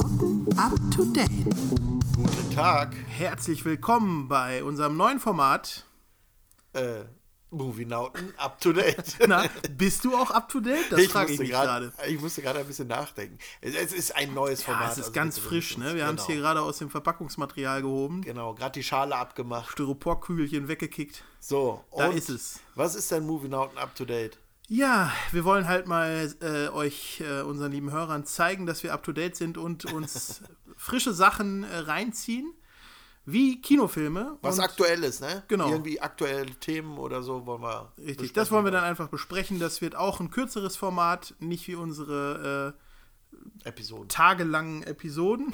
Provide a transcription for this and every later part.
Up to date. Guten Tag. Herzlich willkommen bei unserem neuen Format. Äh, Movie Nauten up to date. Na, bist du auch up to date? Das frage ich musste mich gerade. Ich musste gerade ein bisschen nachdenken. Es, es ist ein neues Format. Ja, es ist also ganz frisch, ne? Wir haben es genau. hier gerade aus dem Verpackungsmaterial gehoben. Genau, gerade die Schale abgemacht. Styroporkügelchen weggekickt. So, Da und ist es. Was ist denn Movie Nauten up to date? Ja, wir wollen halt mal äh, euch, äh, unseren lieben Hörern, zeigen, dass wir up to date sind und uns frische Sachen äh, reinziehen. Wie Kinofilme. Was und, aktuell ist, ne? Genau. Irgendwie aktuelle Themen oder so wollen wir. Richtig, das wollen wir dann einfach besprechen. Das wird auch ein kürzeres Format, nicht wie unsere äh, Episoden. tagelangen Episoden.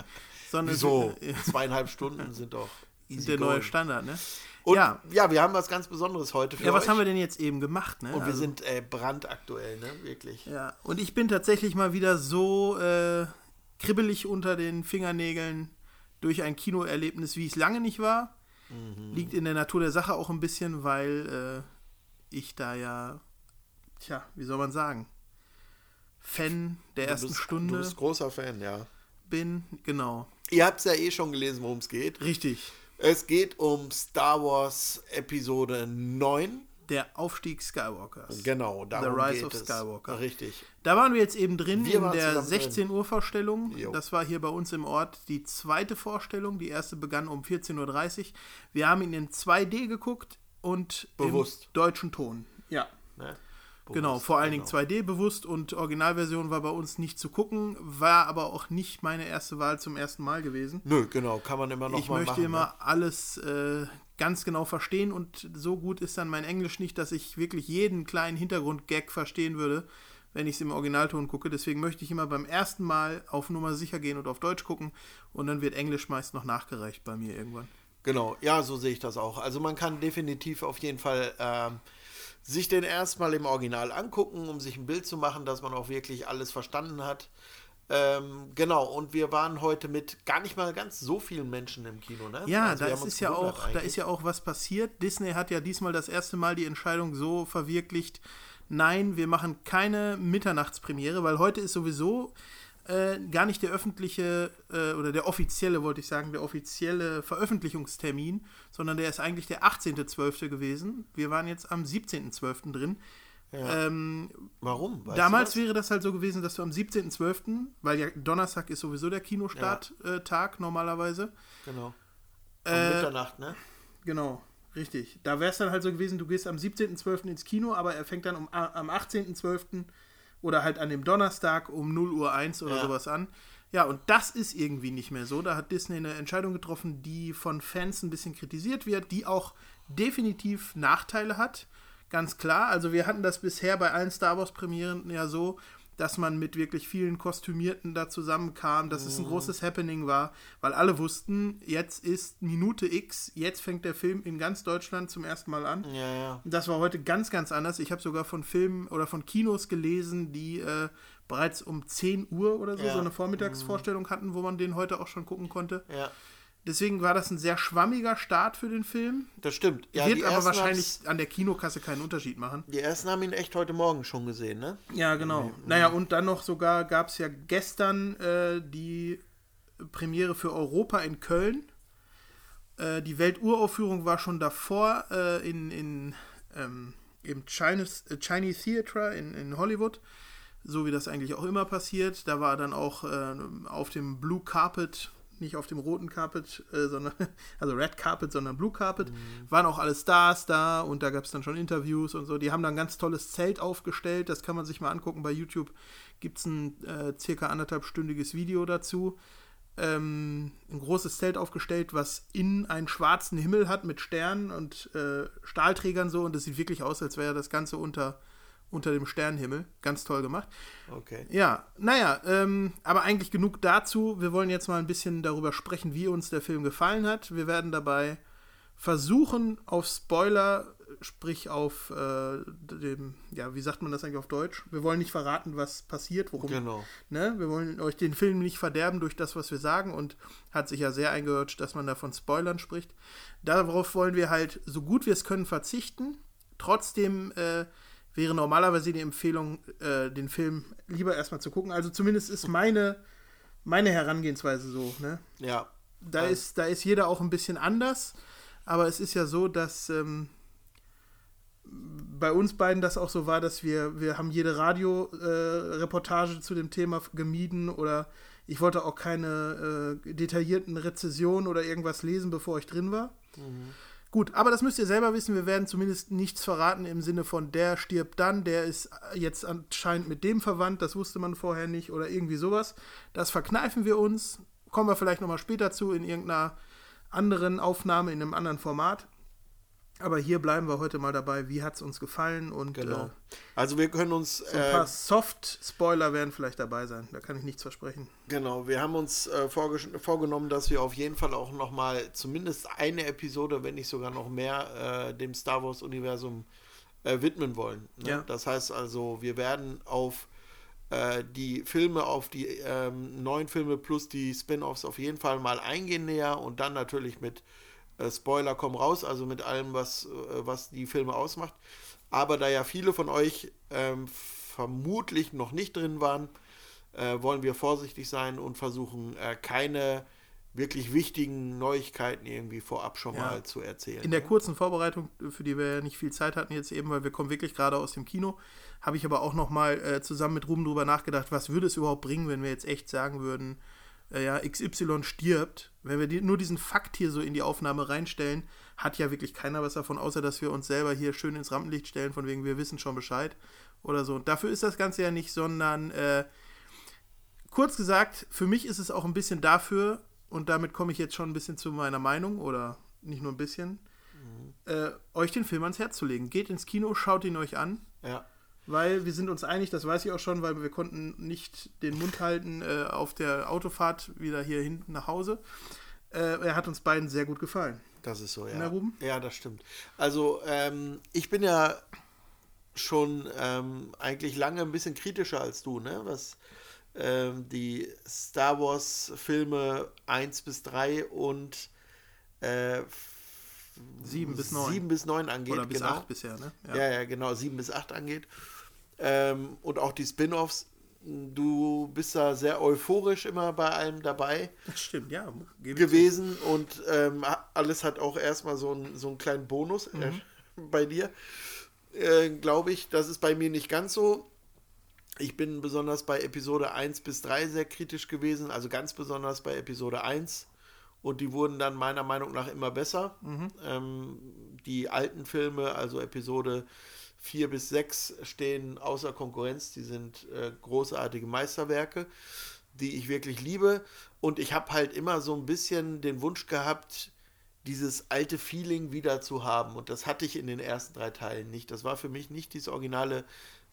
sondern es Wieso? Zweieinhalb Stunden sind doch easy der neue going. Standard, ne? Und ja. ja. wir haben was ganz Besonderes heute für Ja, was euch. haben wir denn jetzt eben gemacht, ne? Und wir Also, sind äh, brandaktuell, ne? Wirklich. ja, und ich bin tatsächlich mal wieder so äh, kribbelig unter den Fingernägeln durch ein Kinoerlebnis, wie es lange nicht war. Mhm. Liegt in der Natur der Sache auch ein bisschen, weil äh, ich da ja, tja, wie soll man sagen, Fan der Du ersten bist, Stunde Du bist großer Fan, ja. bin. Genau. Ihr habt es ja eh schon gelesen, worum es geht. Richtig. Es geht um Star Wars Episode 9. Der Aufstieg Skywalkers. Genau, darum The Rise geht of es. Skywalker. Richtig. Da waren wir jetzt eben drin Wir in der zusammen drin. 16 Uhr Vorstellung. Jo. Das war hier bei uns im Ort die zweite Vorstellung. Die erste begann um 14.30 Uhr. Wir haben ihn in 2D geguckt und Bewusst. im deutschen Ton. Ja. Ne? Genau, vor allen Dingen genau. 2D bewusst und Originalversion war bei uns nicht zu gucken, war aber auch nicht meine erste Wahl zum ersten Mal gewesen. Nö, genau, kann man immer noch ich mal möchte machen. immer ne? alles äh, ganz genau verstehen und so gut ist dann mein Englisch nicht, dass ich wirklich jeden kleinen Hintergrundgag verstehen würde, wenn ich es im Originalton gucke. Deswegen möchte ich immer beim ersten Mal auf Nummer sicher gehen und auf Deutsch gucken und dann wird Englisch meist noch nachgereicht bei mir irgendwann. Genau, ja, so sehe ich das auch. Also man kann definitiv auf jeden Fall ähm, sich den erstmal im Original angucken, um sich ein Bild zu machen, dass man auch wirklich alles verstanden hat. Ähm, genau, und wir waren heute mit gar nicht mal ganz so vielen Menschen im Kino, ne? Ja, Also da ist ja auch, da ist ja auch was passiert. Disney hat ja diesmal das erste Mal die Entscheidung so verwirklicht, nein, wir machen keine Mitternachtspremiere, weil heute ist sowieso äh, gar nicht der öffentliche äh, oder der offizielle, wollte ich sagen, der offizielle Veröffentlichungstermin, sondern der ist eigentlich der 18.12. gewesen. Wir waren jetzt am 17.12. drin. Ähm, Warum? Weißt Damals wäre das halt so gewesen, dass du am 17.12., weil ja Donnerstag ist sowieso der Kinostarttag normalerweise, Genau. Um Äh, Mitternacht, ne? Genau, richtig. Da wäre es dann halt so gewesen, du gehst am 17.12. ins Kino, aber er fängt dann um, am 18.12. oder halt an dem Donnerstag um 0 Uhr 1 oder Ja. sowas an. Ja, und das ist irgendwie nicht mehr so. Da hat Disney eine Entscheidung getroffen, die von Fans ein bisschen kritisiert wird, die auch definitiv Nachteile hat. Ganz klar. Also wir hatten das bisher bei allen Star Wars Premieren ja so, dass man mit wirklich vielen Kostümierten da zusammenkam, dass es ein großes Happening war, weil alle wussten, jetzt ist Minute X, jetzt fängt der Film in ganz Deutschland zum ersten Mal an. Ja, ja. Das war heute ganz, ganz anders. Ich habe sogar von Filmen oder von Kinos gelesen, die äh, bereits um 10 Uhr oder so Ja. so eine Vormittagsvorstellung hatten, wo man den heute auch schon gucken konnte. Ja, Deswegen war das ein sehr schwammiger Start für den Film. das stimmt. Ja, Wird aber wahrscheinlich an der Kinokasse keinen Unterschied machen. Die ersten haben ihn echt heute Morgen schon gesehen, ne? Ja, genau. Naja, und dann noch sogar gab es ja gestern äh, die Premiere für Europa in Köln. Äh, die Welturaufführung war schon davor äh, in, in, ähm, im Chinese, äh, Chinese Theatre in, in Hollywood. So wie das eigentlich auch immer passiert. Da war dann auch äh, auf dem Blue Carpet, nicht auf dem roten Carpet, äh, sondern, also Red Carpet, sondern Blue Carpet, waren auch alle Stars da und da gab es dann schon Interviews und so. Die haben dann ein ganz tolles Zelt aufgestellt, das kann man sich mal angucken. Bei YouTube gibt es ein äh, circa anderthalbstündiges Video dazu. Ähm, ein großes Zelt aufgestellt, was innen einen schwarzen Himmel hat mit Sternen und äh, Stahlträgern so und das sieht wirklich aus, als wäre das Ganze unter, unter dem Sternenhimmel. Ganz toll gemacht. Okay. Ja, naja, ähm, aber eigentlich genug dazu. Wir wollen jetzt mal ein bisschen darüber sprechen, wie uns der Film gefallen hat. Wir werden dabei versuchen, auf Spoiler, sprich auf äh, dem, ja, wie sagt man das eigentlich auf Deutsch? Wir wollen nicht verraten, was passiert, worum. Genau. Ne? Wir wollen euch den Film nicht verderben durch das, was wir sagen und hat sich ja sehr eingehört, dass man da von Spoilern spricht. Darauf wollen wir halt so gut wir es können verzichten. Trotzdem äh, wäre normalerweise die Empfehlung, äh, den Film lieber erstmal zu gucken. Also zumindest ist meine, meine Herangehensweise so, ne? Ja. Da, also. ist, da ist jeder auch ein bisschen anders, aber es ist ja so, dass ähm, bei uns beiden das auch so war, dass wir, wir haben jede Radioreportage äh, zu dem Thema gemieden oder ich wollte auch keine äh, detaillierten Rezessionen oder irgendwas lesen, bevor ich drin war. Mhm. Gut, aber das müsst ihr selber wissen. Wir werden zumindest nichts verraten im Sinne von der stirbt dann, der ist jetzt anscheinend mit dem verwandt, das wusste man vorher nicht oder irgendwie sowas. Das verkneifen wir uns. Kommen wir vielleicht nochmal später zu in irgendeiner anderen Aufnahme, in einem anderen Format. Aber hier bleiben wir heute mal dabei, wie hat es uns gefallen und genau. Äh, also wir können uns so ein paar äh, Soft-Spoiler werden vielleicht dabei sein, da kann ich nichts versprechen. Genau, wir haben uns äh, vorgenommen, dass wir auf jeden Fall auch nochmal zumindest eine Episode, wenn nicht sogar noch mehr, äh, dem Star Wars-Universum äh, widmen wollen. Ne? Ja. Das heißt also, wir werden auf äh, die Filme, auf die ähm, neuen Filme plus die Spin-offs auf jeden Fall mal eingehen näher und dann natürlich mit äh, Spoiler kommen raus, also mit allem, was, äh, was die Filme ausmacht. Aber da ja viele von euch ähm, vermutlich noch nicht drin waren, äh, wollen wir vorsichtig sein und versuchen, äh, keine wirklich wichtigen Neuigkeiten irgendwie vorab schon ja. mal zu erzählen. In der ne? kurzen Vorbereitung, für die wir ja nicht viel Zeit hatten jetzt eben, weil wir kommen wirklich gerade aus dem Kino, habe ich aber auch noch mal äh, zusammen mit Ruben drüber nachgedacht, was würde es überhaupt bringen, wenn wir jetzt echt sagen würden, äh, ja, XY stirbt, wenn wir die, nur diesen Fakt hier so in die Aufnahme reinstellen, hat ja wirklich keiner was davon, außer dass wir uns selber hier schön ins Rampenlicht stellen, von wegen wir wissen schon Bescheid oder so. Und dafür ist das Ganze ja nicht, sondern äh, kurz gesagt, für mich ist es auch ein bisschen dafür, und damit komme ich jetzt schon ein bisschen zu meiner Meinung, oder nicht nur ein bisschen, mhm. äh, euch den Film ans Herz zu legen. Geht ins Kino, schaut ihn euch an. Ja weil wir sind uns einig, das weiß ich auch schon, weil wir konnten nicht den Mund halten äh, auf der Autofahrt wieder hier hinten nach Hause. Äh, er hat uns beiden sehr gut gefallen. Das ist so, ja. Na, Ruben? Ja, das stimmt. Also, ähm, ich bin ja schon ähm, eigentlich lange ein bisschen kritischer als du, ne? Was ähm, die Star Wars Filme 1 bis 3 und äh, 7 bis 9. 7 bis 9 angeht. Oder bis genau. 8 bisher, ne? Ja. ja, ja, genau, 7 bis 8 angeht ähm, und auch die Spin-offs. Du bist da sehr euphorisch immer bei allem dabei. Das stimmt, ja. Gewesen und ähm, alles hat auch erstmal so, ein, so einen kleinen Bonus äh, mhm. bei dir. Äh, Glaube ich, das ist bei mir nicht ganz so. Ich bin besonders bei Episode 1 bis 3 sehr kritisch gewesen, also ganz besonders bei Episode 1. Und die wurden dann meiner Meinung nach immer besser. Mhm. Ähm, die alten Filme, also Episode 4 bis 6 stehen außer Konkurrenz. Die sind äh, großartige Meisterwerke, die ich wirklich liebe. Und ich habe halt immer so ein bisschen den Wunsch gehabt, dieses alte Feeling wieder zu haben. Und das hatte ich in den ersten drei Teilen nicht. Das war für mich nicht dieses originale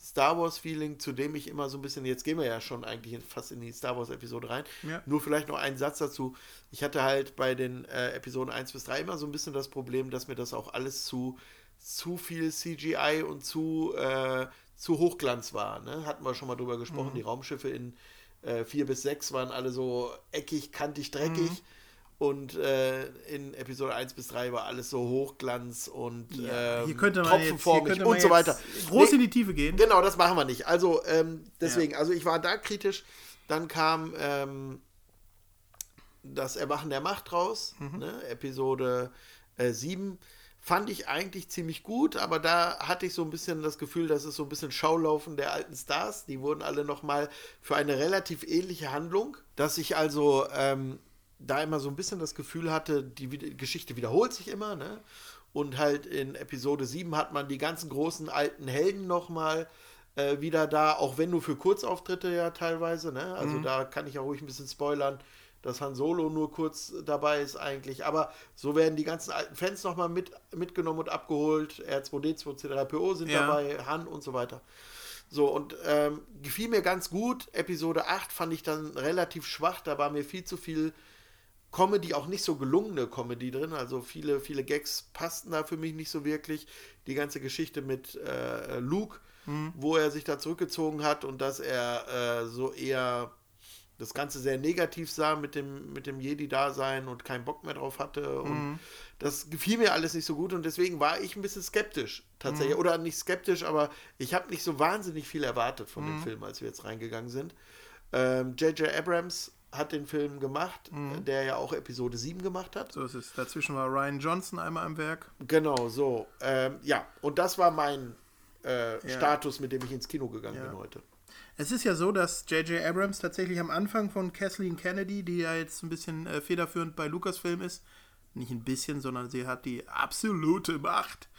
Star Wars-Feeling, zu dem ich immer so ein bisschen, jetzt gehen wir ja schon eigentlich fast in die Star Wars-Episode rein. Ja. Nur vielleicht noch einen Satz dazu. Ich hatte halt bei den äh, Episoden 1 bis 3 immer so ein bisschen das Problem, dass mir das auch alles zu zu viel CGI und zu, äh, zu Hochglanz war. Ne? Hatten wir schon mal drüber gesprochen. Mhm. Die Raumschiffe in äh, 4 bis 6 waren alle so eckig, kantig, dreckig. Mhm. Und äh, in Episode 1 bis 3 war alles so Hochglanz und ja, ähm, tropfenformig und so weiter. Groß nee, in die Tiefe gehen. Genau, das machen wir nicht. Also ähm, deswegen, ja. also ich war da kritisch. Dann kam ähm, das Erwachen der Macht raus, mhm. ne? Episode äh, 7 fand ich eigentlich ziemlich gut, aber da hatte ich so ein bisschen das Gefühl, das ist so ein bisschen Schaulaufen der alten Stars. Die wurden alle nochmal für eine relativ ähnliche Handlung, dass ich also ähm, da immer so ein bisschen das Gefühl hatte, die Geschichte wiederholt sich immer, ne? Und halt in Episode 7 hat man die ganzen großen alten Helden nochmal äh, wieder da, auch wenn nur für Kurzauftritte ja teilweise, ne? Also mhm. da kann ich auch ruhig ein bisschen spoilern dass Han Solo nur kurz dabei ist eigentlich. Aber so werden die ganzen alten Fans nochmal mit, mitgenommen und abgeholt. R2D2, C3PO sind ja. dabei, Han und so weiter. So, und ähm, gefiel mir ganz gut. Episode 8 fand ich dann relativ schwach. Da war mir viel zu viel Comedy, auch nicht so gelungene Comedy drin. Also viele, viele Gags passten da für mich nicht so wirklich. Die ganze Geschichte mit äh, Luke, mhm. wo er sich da zurückgezogen hat und dass er äh, so eher das Ganze sehr negativ sah mit dem, mit dem Jedi-Dasein und keinen Bock mehr drauf hatte. Und mhm. das gefiel mir alles nicht so gut und deswegen war ich ein bisschen skeptisch tatsächlich. Mhm. Oder nicht skeptisch, aber ich habe nicht so wahnsinnig viel erwartet von mhm. dem Film, als wir jetzt reingegangen sind. J.J. Ähm, Abrams hat den Film gemacht, der ja auch Episode 7 gemacht hat. So ist es. Dazwischen war Ryan Johnson einmal am Werk. Genau, so. Ähm, ja, und das war mein äh, Ja. Status, mit dem ich ins Kino gegangen Ja. bin heute. Es ist ja so, dass J.J. Abrams tatsächlich am Anfang von Kathleen Kennedy, die ja jetzt ein bisschen äh, federführend bei Lucasfilm ist, nicht ein bisschen, sondern sie hat die absolute Macht.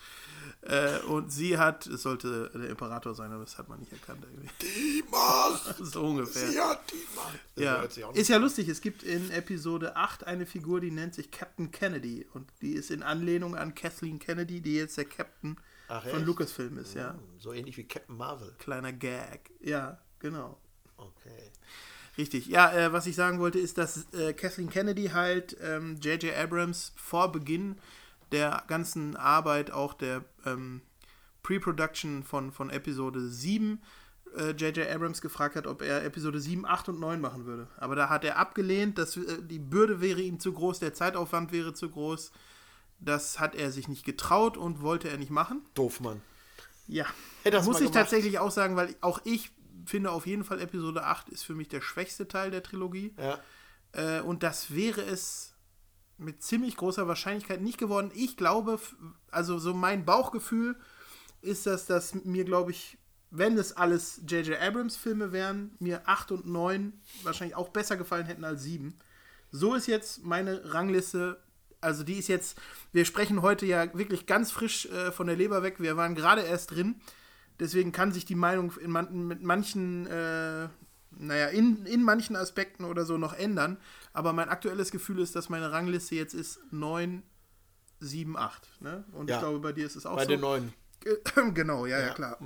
Äh, und sie hat, es sollte der Imperator sein, aber das hat man nicht erkannt irgendwie. Die Macht! So ungefähr. Sie hat die Macht! Ja, ist ja lustig. Es gibt in Episode 8 eine Figur, die nennt sich Captain Kennedy. Und die ist in Anlehnung an Kathleen Kennedy, die jetzt der Captain Ach, von? Lucasfilm ist, ja. So ähnlich wie Captain Marvel. Kleiner Gag. Ja, genau. Okay. Richtig. Ja, äh, was ich sagen wollte, ist, dass äh, Kathleen Kennedy halt ähm, J.J. Abrams vor Beginn der ganzen Arbeit, auch der ähm, Pre-Production von, von Episode 7, äh, J.J. Abrams gefragt hat, ob er Episode 7, 8 und 9 machen würde. Aber da hat er abgelehnt, dass, äh, die Bürde wäre ihm zu groß, der Zeitaufwand wäre zu groß. Das hat er sich nicht getraut und wollte er nicht machen. Doof, Mann. Ja. Hätte das Muss ich tatsächlich auch sagen, weil auch ich finde auf jeden Fall Episode 8 ist für mich der schwächste Teil der Trilogie. Ja. Äh, und das wäre es mit ziemlich großer Wahrscheinlichkeit nicht geworden. Ich glaube, also so mein Bauchgefühl ist, dass das mir, glaube ich, wenn es alles J.J. Abrams Filme wären, mir 8 und 9 wahrscheinlich auch besser gefallen hätten als 7. So ist jetzt meine Rangliste. Also die ist jetzt, wir sprechen heute ja wirklich ganz frisch äh, von der Leber weg. Wir waren gerade erst drin. Deswegen kann sich die Meinung in man, mit manchen, äh, naja, in, in manchen Aspekten oder so noch ändern. Aber mein aktuelles Gefühl ist, dass meine Rangliste jetzt ist 9, 7, 8. Ne? Und Ja. ich glaube, bei dir ist es auch Bei so. den neuen. genau, ja, ja, Ja. klar.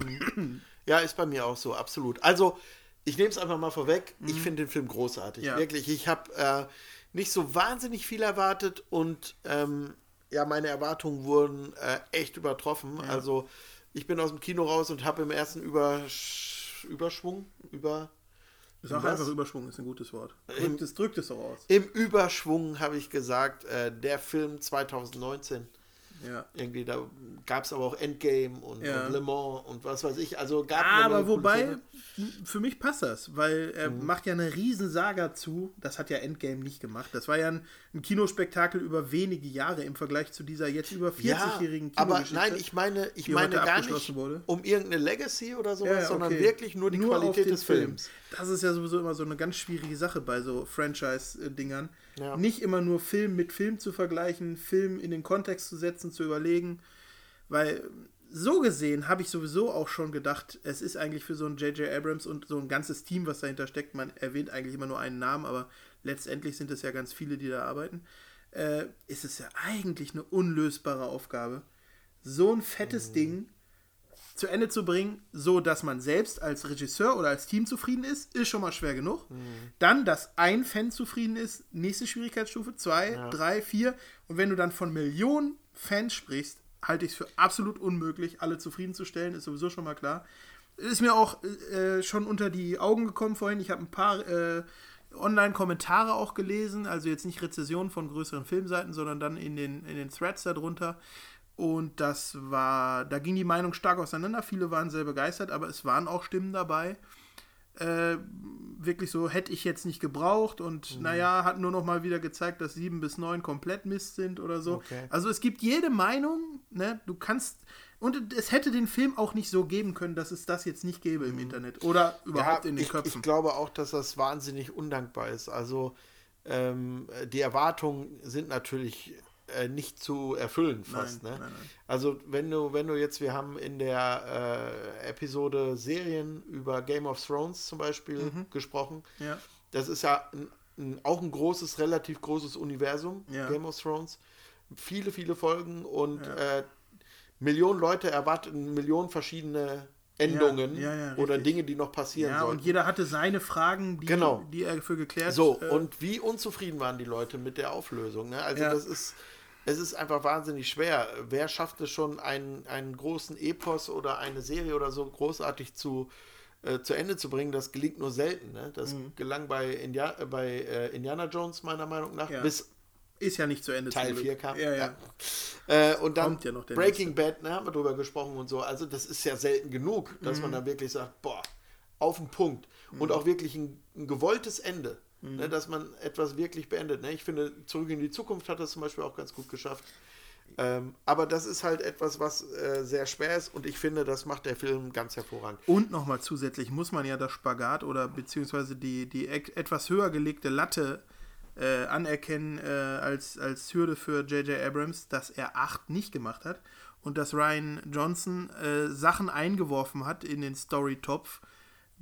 Ja, ist bei mir auch so, absolut. Also, ich nehme es einfach mal vorweg. Ich finde den Film großartig. Mhm. Ja. Wirklich. Ich habe äh, nicht so wahnsinnig viel erwartet und ähm, ja, meine Erwartungen wurden äh, echt übertroffen. Also, ich bin aus dem Kino raus und habe im ersten Übersch Überschwung, über, Was? einfach Überschwung, ist ein gutes Wort. Im- Drückt es, drückt es auch aus. im Überschwung habe ich gesagt, äh, der Film 2019. Ja. Irgendwie, da gab es aber auch Endgame und, Ja. und Le Mans und was weiß ich. Also gab Menge Aber wobei, für mich passt das, weil er Mhm. macht ja eine Riesensaga zu. Das hat ja Endgame nicht gemacht. Das war ja ein, ein Kinospektakel über wenige Jahre im Vergleich zu dieser jetzt über 40-jährigen aber Kinogeschichte. nein, ich meine, ich meine gar nicht wurde. um irgendeine Legacy oder sowas, Ja, ja, sondern okay. wirklich nur die Nur Qualität des Film. Films. Das ist ja sowieso immer so eine ganz schwierige Sache bei so Franchise-Dingern. Ja. Nicht immer nur Film mit Film zu vergleichen, Film in den Kontext zu setzen, zu überlegen. Weil so gesehen habe ich sowieso auch schon gedacht, es ist eigentlich für so ein J.J. Abrams und so ein ganzes Team, was dahinter steckt, man erwähnt eigentlich immer nur einen Namen, aber letztendlich sind es ja ganz viele, die da arbeiten, äh, ist es ja eigentlich eine unlösbare Aufgabe, so ein fettes Ding zu Ende zu bringen, so dass man selbst als Regisseur oder als Team zufrieden ist, ist schon mal schwer genug. Dann, dass ein Fan zufrieden ist, nächste Schwierigkeitsstufe, zwei, drei, vier. Und wenn du dann von Millionen Fans sprichst, halte ich es für absolut unmöglich, alle zufriedenzustellen, ist sowieso schon mal klar. Ist mir auch äh, schon unter die Augen gekommen vorhin. Ich habe ein paar äh, Online-Kommentare auch gelesen, also jetzt nicht Rezessionen von größeren Filmseiten, sondern dann in den, in den Threads darunter. Und das war, da ging die Meinung stark auseinander. Viele waren sehr begeistert, aber es waren auch Stimmen dabei. Äh, wirklich so, hätte ich jetzt nicht gebraucht und Mhm. naja, hat nur noch mal wieder gezeigt, dass sieben bis neun komplett Mist sind oder so. Okay. Also es gibt jede Meinung, ne? Du kannst, und es hätte den Film auch nicht so geben können, dass es das jetzt nicht gäbe im Internet oder überhaupt in den Mhm. ich, Köpfen. ich glaube auch, dass das wahnsinnig undankbar ist. Also ähm, die Erwartungen sind natürlich äh, nicht zu erfüllen fast. Nein, ne? nein, nein. Also wenn du, wenn du jetzt, wir haben in der äh, Episode Serien über Game of Thrones zum Beispiel Mhm. gesprochen. ja. Das ist ja ein, ein, auch ein großes, relativ großes Universum, Ja. Game of Thrones. Viele, viele Folgen und Ja. äh, Millionen Leute erwarten Millionen verschiedene Endungen Ja, ja, ja, oder. Dinge, die noch passieren Ja, sollen. und jeder hatte seine Fragen, die, Genau. die er für geklärt So, äh, und wie unzufrieden waren die Leute mit der Auflösung? Ne? Also das ist, es ist einfach wahnsinnig schwer. Wer schafft es schon, einen, einen großen Epos oder eine Serie oder so großartig zu, äh, zu Ende zu bringen? Das gelingt nur selten. Ne? Das Mhm. gelang bei, India äh, bei äh, Indiana Jones meiner Meinung nach, Ja. bis ist ja nicht zu Ende. Teil zum Glück. 4 kam. Ja, ja. Äh, und dann ja Breaking Bad, ne, haben wir drüber gesprochen und so. Also das ist ja selten genug, dass Mhm. man dann wirklich sagt, boah, auf den Punkt. und auch wirklich ein, ein gewolltes Ende. Ne, dass man etwas wirklich beendet. Ne? Ich finde, Zurück in die Zukunft hat das zum Beispiel auch ganz gut geschafft. Ähm, aber das ist halt etwas, was äh, sehr schwer ist und ich finde, das macht der Film ganz hervorragend. Und nochmal zusätzlich muss man ja das Spagat oder beziehungsweise die, die e- etwas höher gelegte Latte äh, anerkennen äh, als, als Hürde für J.J. Abrams, dass er 8 nicht gemacht hat und dass Ryan Johnson äh, Sachen eingeworfen hat in den Story-Topf,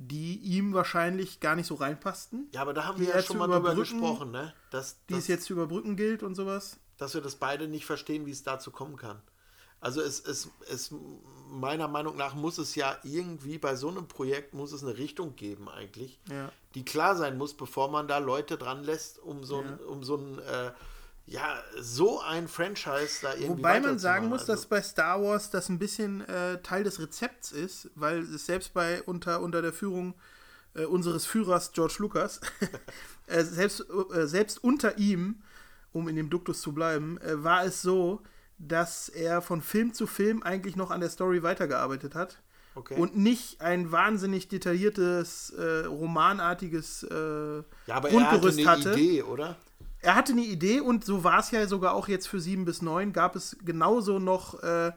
die ihm wahrscheinlich gar nicht so reinpassten. Ja, aber da haben wir ja schon mal drüber gesprochen, ne? Dass, Die dass, es jetzt zu überbrücken gilt und sowas. dass wir das beide nicht verstehen, wie es dazu kommen kann. Also es, es, es meiner Meinung nach muss es ja irgendwie bei so einem Projekt muss es eine Richtung geben eigentlich, Ja. die klar sein muss, bevor man da Leute dran lässt, um so ein, Ja. um so ein äh, ja, so ein Franchise da irgendwie Wobei man sagen muss, Also- dass bei Star Wars das ein bisschen äh, Teil des Rezepts ist, weil es selbst bei unter, unter der Führung äh, unseres Führers George Lucas, äh, selbst, äh, selbst unter ihm, um in dem Duktus zu bleiben, äh, war es so, dass er von Film zu Film eigentlich noch an der Story weitergearbeitet hat. Okay. Und nicht ein wahnsinnig detailliertes, äh, romanartiges äh, ja, aber er hatte Grundgerüst eine hatte. Idee, oder? Er hatte eine Idee und so war es ja sogar auch jetzt für 7 bis 9, gab es genauso noch äh,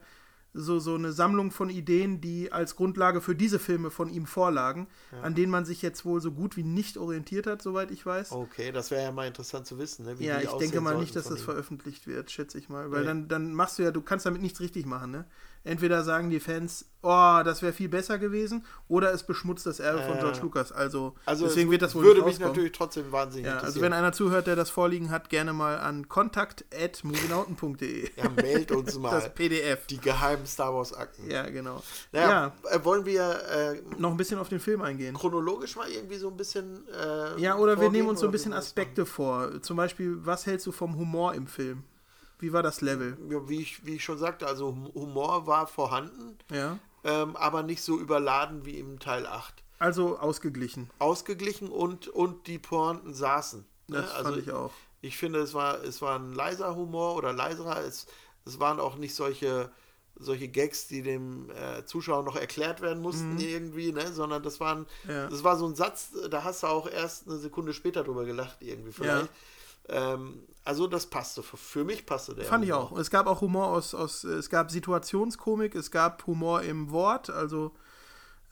so, so eine Sammlung von Ideen, die als Grundlage für diese Filme von ihm vorlagen, an denen man sich jetzt wohl so gut wie nicht orientiert hat, soweit ich weiß. Okay, das wäre ja mal interessant zu wissen, ne? wie ja, ich denke mal nicht, dass das ihm. veröffentlicht wird, schätze ich mal. Weil Nee. dann, dann machst du ja, du kannst damit nichts richtig machen, ne? Entweder sagen die Fans, oh, das wäre viel besser gewesen, oder es beschmutzt das Erbe von Äh, George Lucas. Also, Also deswegen es wird das wohl würde mich natürlich trotzdem wahnsinnig Ja, also wenn einer zuhört, der das vorliegen hat, gerne mal an kontakt.movienauten.de. ja, meldet uns mal Das PDF. die geheimen Star Wars Akten. Ja, genau. Naja, Ja, äh, wollen wir äh, noch ein bisschen auf den Film eingehen. chronologisch mal irgendwie so ein bisschen. Äh, Ja, oder wir nehmen uns so ein bisschen Aspekte vor. Zum Beispiel, was hältst du vom Humor im Film? Wie war das Level? Ja, wie, ich, wie ich schon sagte, also Hum- Humor war vorhanden, Ja. ähm, aber nicht so überladen wie im Teil 8. Also ausgeglichen. Ausgeglichen und, und die Pointen saßen. ne? Das also fand ich auch. Ich finde, es war, es war ein leiser Humor oder leiserer. Es, es waren auch nicht solche, solche Gags, die dem äh, Zuschauer noch erklärt werden mussten irgendwie, ne? sondern das, waren, Mhm. Ja. das war so ein Satz, da hast du auch erst eine Sekunde später drüber gelacht irgendwie vielleicht. Ähm, also das passte, für, mich passte der. Fand ich Humor. auch. Es gab auch Humor aus, aus es gab Situationskomik, es gab Humor im Wort, also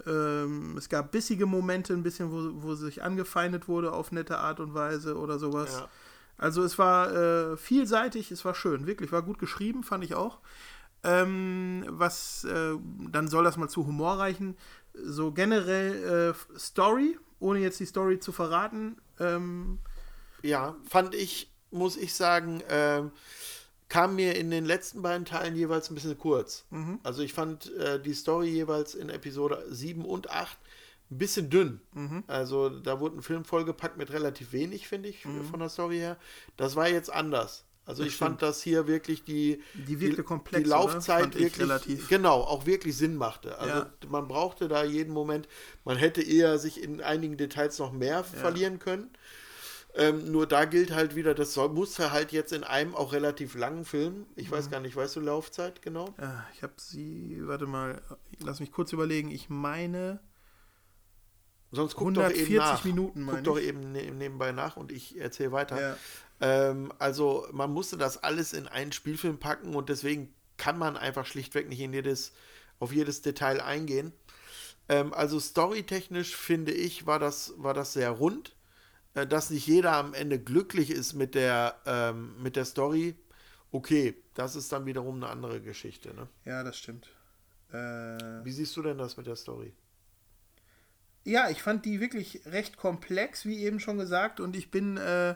ähm, es gab bissige Momente, ein bisschen, wo, wo sich angefeindet wurde auf nette Art und Weise oder sowas. Ja. Also es war äh, vielseitig, es war schön, wirklich, war gut geschrieben, fand ich auch. Ähm, was, äh, dann soll das mal zu Humor reichen. So generell äh, Story, ohne jetzt die Story zu verraten. Ähm, Ja, fand ich, muss ich sagen, ähm, kam mir in den letzten beiden Teilen jeweils ein bisschen kurz. Mhm. Also ich fand äh, die Story jeweils in Episode 7 und 8 ein bisschen dünn. Mhm. Also da wurde ein Film vollgepackt mit relativ wenig, finde ich, Mhm. von der Story her. Das war jetzt anders. Also ich fand, dass hier wirklich die, Die wirkte komplex, die oder? Laufzeit wirklich genau auch wirklich Sinn machte. Also Ja. man brauchte da jeden Moment, man hätte eher sich in einigen Details noch mehr verlieren können. Ähm, nur da gilt halt wieder, das soll, muss er halt jetzt in einem auch relativ langen Film, ich Mhm. weiß gar nicht, weißt du Laufzeit genau? äh, ich habe sie, warte mal, lass mich kurz überlegen. Ich meine Sonst guck doch eben 140 nach. Minuten, Guck meine doch ich. eben ne nebenbei nach und ich erzähle weiter. Ja. Ähm, also man musste das alles in einen Spielfilm packen und deswegen kann man einfach schlichtweg nicht in jedes, auf jedes Detail eingehen. Ähm, also storytechnisch finde ich, war das, war das sehr rund. Äh, dass nicht jeder am Ende glücklich ist mit der, ähm, mit der Story, okay, das ist dann wiederum eine andere Geschichte. Ne? ja, das stimmt. Äh, Wie siehst du denn das mit der Story? ja, ich fand die wirklich recht komplex, wie eben schon gesagt, und ich bin äh,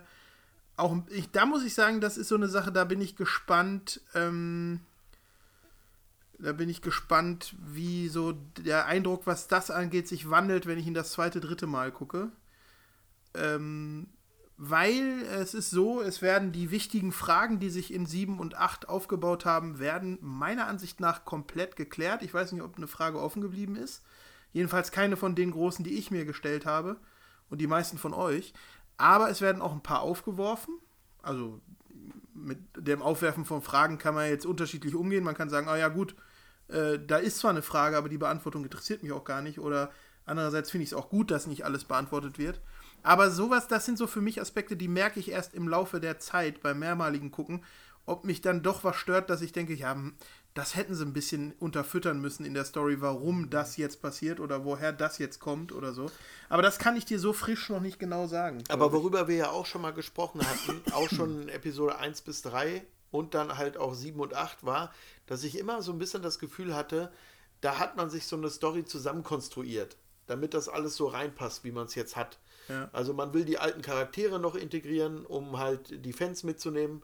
auch, ich, da muss ich sagen, das ist so eine Sache, da bin ich gespannt, ähm, da bin ich gespannt, wie so der Eindruck, was das angeht, sich wandelt, wenn ich ihn das zweite, dritte Mal gucke. Ähm, weil es ist so, es werden die wichtigen Fragen, die sich in 7 und 8 aufgebaut haben, werden meiner Ansicht nach komplett geklärt. Ich weiß nicht, ob eine Frage offen geblieben ist. Jedenfalls keine von den großen, die ich mir gestellt habe und die meisten von euch. Aber es werden auch ein paar aufgeworfen. Also mit dem Aufwerfen von Fragen kann man jetzt unterschiedlich umgehen. Man kann sagen, ah ja gut, äh, da ist zwar eine Frage, aber die Beantwortung interessiert mich auch gar nicht. Oder Andererseits finde ich es auch gut, dass nicht alles beantwortet wird. Aber sowas, das sind so für mich Aspekte, die merke ich erst im Laufe der Zeit beim mehrmaligen Gucken, ob mich dann doch was stört, dass ich denke, ja, hm, das hätten sie ein bisschen unterfüttern müssen in der Story, warum das jetzt passiert oder woher das jetzt kommt oder so. Aber das kann ich dir so frisch noch nicht genau sagen. Aber worüber wir ja auch schon mal gesprochen hatten, auch schon in Episode 1 bis 3 und dann halt auch 7 und 8 war, dass ich immer so ein bisschen das Gefühl hatte, da hat man sich so eine Story zusammenkonstruiert, damit das alles so reinpasst, wie man es jetzt hat. Also man will die alten Charaktere noch integrieren, um halt die Fans mitzunehmen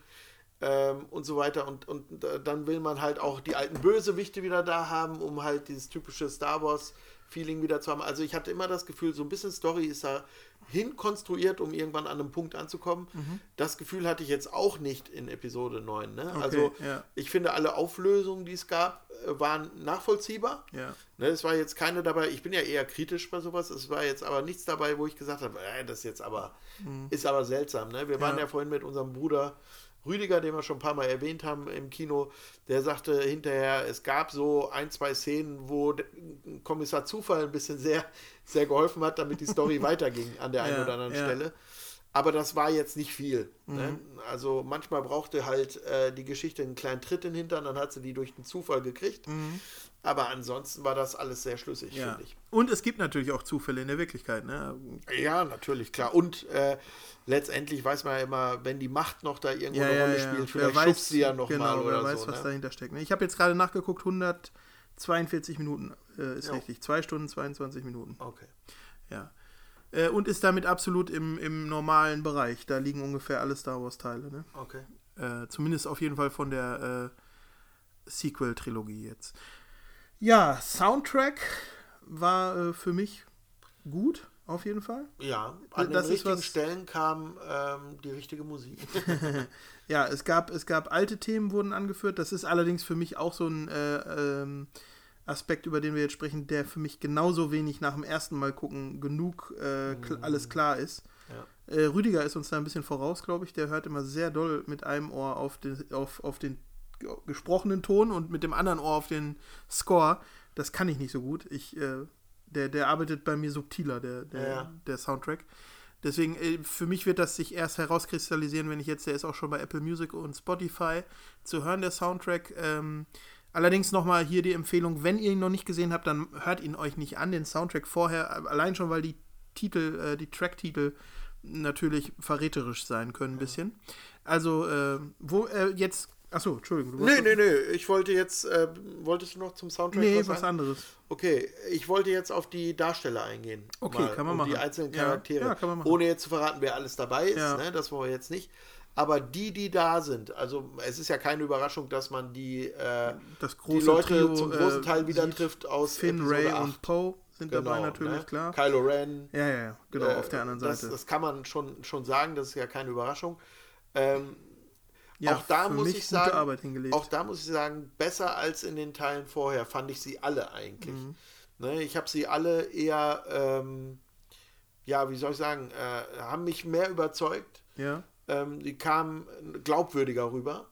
ähm, und so weiter. Und, und dann will man halt auch die alten Bösewichte wieder da haben, um halt dieses typische Star Wars Feeling wieder zu haben. Also ich hatte immer das Gefühl, so ein bisschen Story ist da hinkonstruiert, um irgendwann an einem Punkt anzukommen. Mhm. Das Gefühl hatte ich jetzt auch nicht in Episode 9. Ne? Okay, also ja. ich finde, alle Auflösungen, die es gab, äh, waren nachvollziehbar. Ja. Ne, es war jetzt keine dabei, ich bin ja eher kritisch bei sowas, es war jetzt aber nichts dabei, wo ich gesagt habe, äh, das ist jetzt aber, mhm. ist aber seltsam. Ne? Wir waren ja. ja vorhin mit unserem Bruder Rüdiger, den wir schon ein paar Mal erwähnt haben im Kino, der sagte hinterher, es gab so ein, zwei Szenen, wo Kommissar Zufall ein bisschen sehr, sehr geholfen hat, damit die Story weiterging an der einen ja, oder anderen ja. Stelle. Aber das war jetzt nicht viel. Ne? Mhm. Ne? Also manchmal brauchte halt äh, die Geschichte einen kleinen Tritt in den Hintern, dann hat sie die durch den Zufall gekriegt. Mhm. Aber ansonsten war das alles sehr schlüssig, ja. finde ich. Und es gibt natürlich auch Zufälle in der Wirklichkeit, ne? Ja, natürlich, klar. Und äh, letztendlich weiß man ja immer, wenn die Macht noch da irgendwo ja, eine Rolle spielt, vielleicht weiß, sie ja noch genau, mal oder wer weiß, so, was ne? dahinter steckt. Ne? Ich habe jetzt gerade nachgeguckt, 142 Minuten äh, ist richtig. Zwei Stunden, 22 Minuten. Okay. Ja. Äh, und ist damit absolut im, im normalen Bereich. Da liegen ungefähr alle Star Wars-Teile, ne? Okay. Äh, zumindest auf jeden Fall von der äh, Sequel-Trilogie jetzt. Ja, Soundtrack war äh, für mich gut, auf jeden Fall. Ja, an das den richtigen was... Stellen kam ähm, die richtige Musik. ja, es gab, es gab alte Themen, wurden angeführt. Das ist allerdings für mich auch so ein äh, ähm, Aspekt, über den wir jetzt sprechen, der für mich genauso wenig nach dem ersten Mal gucken genug äh, kl mm. alles klar ist. Ja. Äh, Rüdiger ist uns da ein bisschen voraus, glaube ich. Der hört immer sehr doll mit einem Ohr auf den, auf, auf den gesprochenen Ton und mit dem anderen Ohr auf den Score. Das kann ich nicht so gut. Ich, äh, der, der arbeitet bei mir subtiler, der, der, ja. der Soundtrack. Deswegen, äh, für mich wird das sich erst herauskristallisieren, wenn ich jetzt, der ist auch schon bei Apple Music und Spotify zu hören, der Soundtrack. Ähm, allerdings nochmal hier die Empfehlung, wenn ihr ihn noch nicht gesehen habt, dann hört ihn euch nicht an, den Soundtrack vorher, allein schon, weil die Titel, äh, die Tracktitel natürlich verräterisch sein können, ein bisschen. Also, äh, wo äh, jetzt Achso, Entschuldigung. Du nee, nee, nee. Ich wollte jetzt, äh, wolltest du noch zum Soundtrack nee, was, was anderes. Okay, ich wollte jetzt auf die Darsteller eingehen. Okay, mal, kann man um machen. Die einzelnen Charaktere. Ja, ja, kann man machen. Ohne jetzt zu verraten, wer alles dabei ist, ja. ne? das wollen wir jetzt nicht. Aber die, die da sind, also es ist ja keine Überraschung, dass man die, äh, die Leute Trio, zum großen äh, Teil wieder trifft aus Finn, Ray 8. und Poe sind genau, dabei natürlich, ne? klar. Kylo Ren. Ja, ja, ja, genau, äh, auf der anderen Seite. Das, das, kann man schon, schon sagen, das ist ja keine Überraschung. Ähm, ja, auch da muss ich sagen, auch da muss ich sagen, besser als in den Teilen vorher fand ich sie alle eigentlich. Mhm. Ne, ich habe sie alle eher, ähm, ja, wie soll ich sagen, äh, haben mich mehr überzeugt. Ja. Ähm, die kamen glaubwürdiger rüber.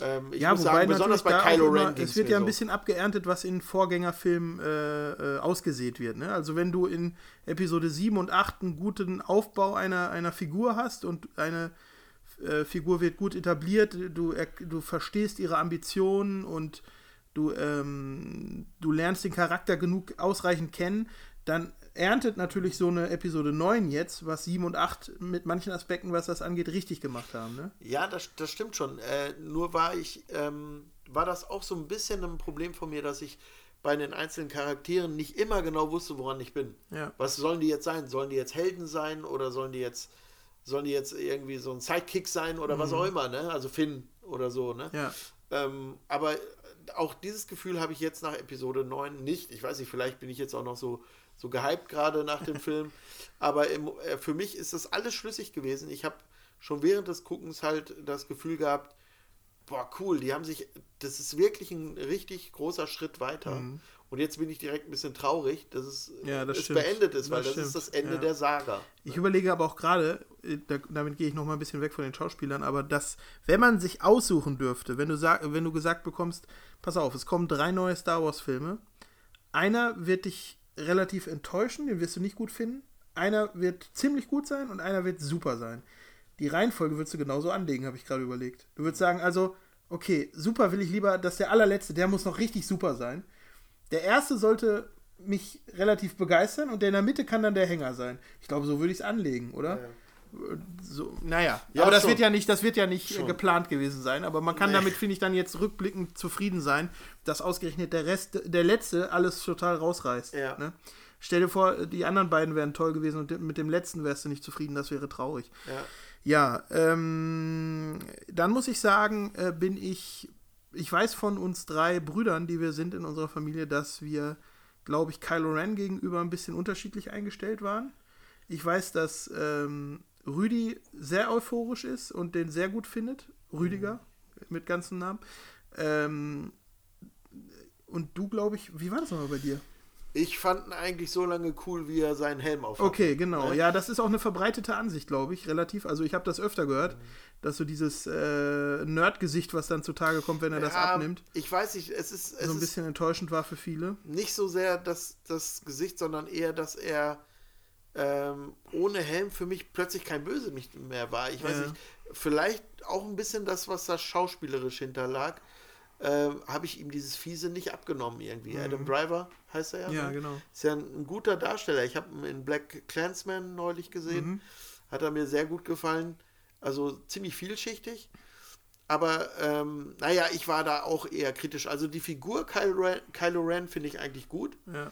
Ähm, ich ja, muss sagen, besonders bei Kylo Ren. Es wird ja ein so. bisschen abgeerntet, was in Vorgängerfilmen äh, äh, ausgesät wird. Ne? Also wenn du in Episode 7 und 8 einen guten Aufbau einer, einer Figur hast und eine äh, Figur wird gut etabliert, du, er, du verstehst ihre Ambitionen und du, ähm, du lernst den Charakter genug ausreichend kennen, dann erntet natürlich so eine Episode 9 jetzt, was 7 und 8 mit manchen Aspekten, was das angeht, richtig gemacht haben. Ne? Ja, das, das stimmt schon. Äh, nur war ich, ähm, war das auch so ein bisschen ein Problem von mir, dass ich bei den einzelnen Charakteren nicht immer genau wusste, woran ich bin. Ja. Was sollen die jetzt sein? Sollen die jetzt Helden sein oder sollen die jetzt sollen die jetzt irgendwie so ein Sidekick sein oder mhm. was auch immer, ne? Also Finn oder so, ne? Ja. Ähm, aber auch dieses Gefühl habe ich jetzt nach Episode 9 nicht. Ich weiß nicht, vielleicht bin ich jetzt auch noch so, so gehypt gerade nach dem Film. Aber im, äh, für mich ist das alles schlüssig gewesen. Ich habe schon während des Guckens halt das Gefühl gehabt, boah, cool, die haben sich, das ist wirklich ein richtig großer Schritt weiter. Mhm. Und jetzt bin ich direkt ein bisschen traurig, dass es, ja, das es beendet ist, weil das, das ist das Ende ja. der Saga. Ich überlege aber auch gerade, äh, da, damit gehe ich noch mal ein bisschen weg von den Schauspielern, aber dass, wenn man sich aussuchen dürfte, wenn du, sag, wenn du gesagt bekommst, pass auf, es kommen drei neue Star Wars-Filme, einer wird dich relativ enttäuschen, den wirst du nicht gut finden. Einer wird ziemlich gut sein und einer wird super sein. Die Reihenfolge würdest du genauso anlegen, habe ich gerade überlegt. Du würdest sagen, also, okay, super will ich lieber, dass der allerletzte, der muss noch richtig super sein. Der erste sollte mich relativ begeistern und der in der Mitte kann dann der Hänger sein. Ich glaube, so würde ich es anlegen, oder? Ja. So, naja, ja, aber das schon. wird ja nicht, das wird ja nicht schon. geplant gewesen sein. Aber man kann nee. damit, finde ich, dann jetzt rückblickend zufrieden sein, dass ausgerechnet der Rest, der letzte, alles total rausreißt. Ja. Ne? Stell dir vor, die anderen beiden wären toll gewesen und mit dem letzten wärst du nicht zufrieden, das wäre traurig. Ja. Ja, ähm, dann muss ich sagen, äh, bin ich, ich weiß von uns drei Brüdern, die wir sind in unserer Familie, dass wir, glaube ich, Kylo Ren gegenüber ein bisschen unterschiedlich eingestellt waren. Ich weiß, dass ähm, Rüdi sehr euphorisch ist und den sehr gut findet. Rüdiger mhm. mit ganzem Namen. Ähm, und du, glaube ich, wie war das nochmal bei dir? Ich fand ihn eigentlich so lange cool, wie er seinen Helm aufhat. Okay, genau. Ne? Ja, das ist auch eine verbreitete Ansicht, glaube ich, relativ. Also ich habe das öfter gehört, mhm. dass so dieses äh, Nerd-Gesicht, was dann zutage kommt, wenn er ja, das abnimmt. Ich weiß nicht, es ist... Es so ein bisschen enttäuschend war für viele. Nicht so sehr das, das Gesicht, sondern eher, dass er ähm, ohne Helm für mich plötzlich kein Bösewicht mehr war. Ich weiß ja. nicht, vielleicht auch ein bisschen das, was da schauspielerisch hinterlag, äh, habe ich ihm dieses Fiese nicht abgenommen irgendwie. Mhm. Adam Driver heißt er ja. Ja, ne? genau. Ist ja ein, ein guter Darsteller. Ich habe ihn in Black Clansman neulich gesehen. Mhm. Hat er mir sehr gut gefallen. Also ziemlich vielschichtig. Aber ähm, naja, ich war da auch eher kritisch. Also die Figur Kylo Ren, Kylo Ren finde ich eigentlich gut. Ja.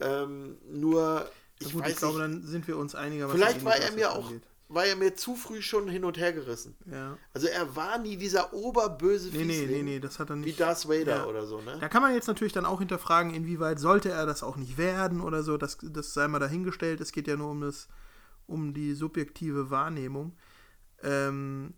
Ähm, nur ich, gut, ich glaube, dann sind wir uns einiger. Vielleicht war er mir auch, war er mir zu früh schon hin und her gerissen. Ja. Also er war nie dieser oberböse nee, nee, nee, nee, das hat er nicht. Wie Darth Vader ja. oder so, ne? Da kann man jetzt natürlich dann auch hinterfragen, inwieweit sollte er das auch nicht werden oder so. Das, das sei mal dahingestellt. Es geht ja nur um das, um die subjektive Wahrnehmung. Ähm,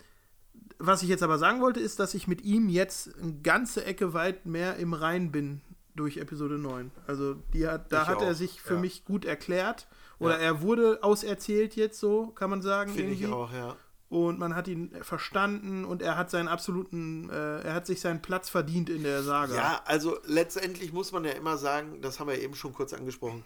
was ich jetzt aber sagen wollte, ist, dass ich mit ihm jetzt eine ganze Ecke weit mehr im Rein bin durch Episode 9. Also die hat, da ich hat auch. er sich für ja. mich gut erklärt. Oder ja. er wurde auserzählt jetzt so, kann man sagen. Finde ich auch, ja. Und man hat ihn verstanden und er hat seinen absoluten, äh, er hat sich seinen Platz verdient in der Saga. Ja, also letztendlich muss man ja immer sagen, das haben wir eben schon kurz angesprochen,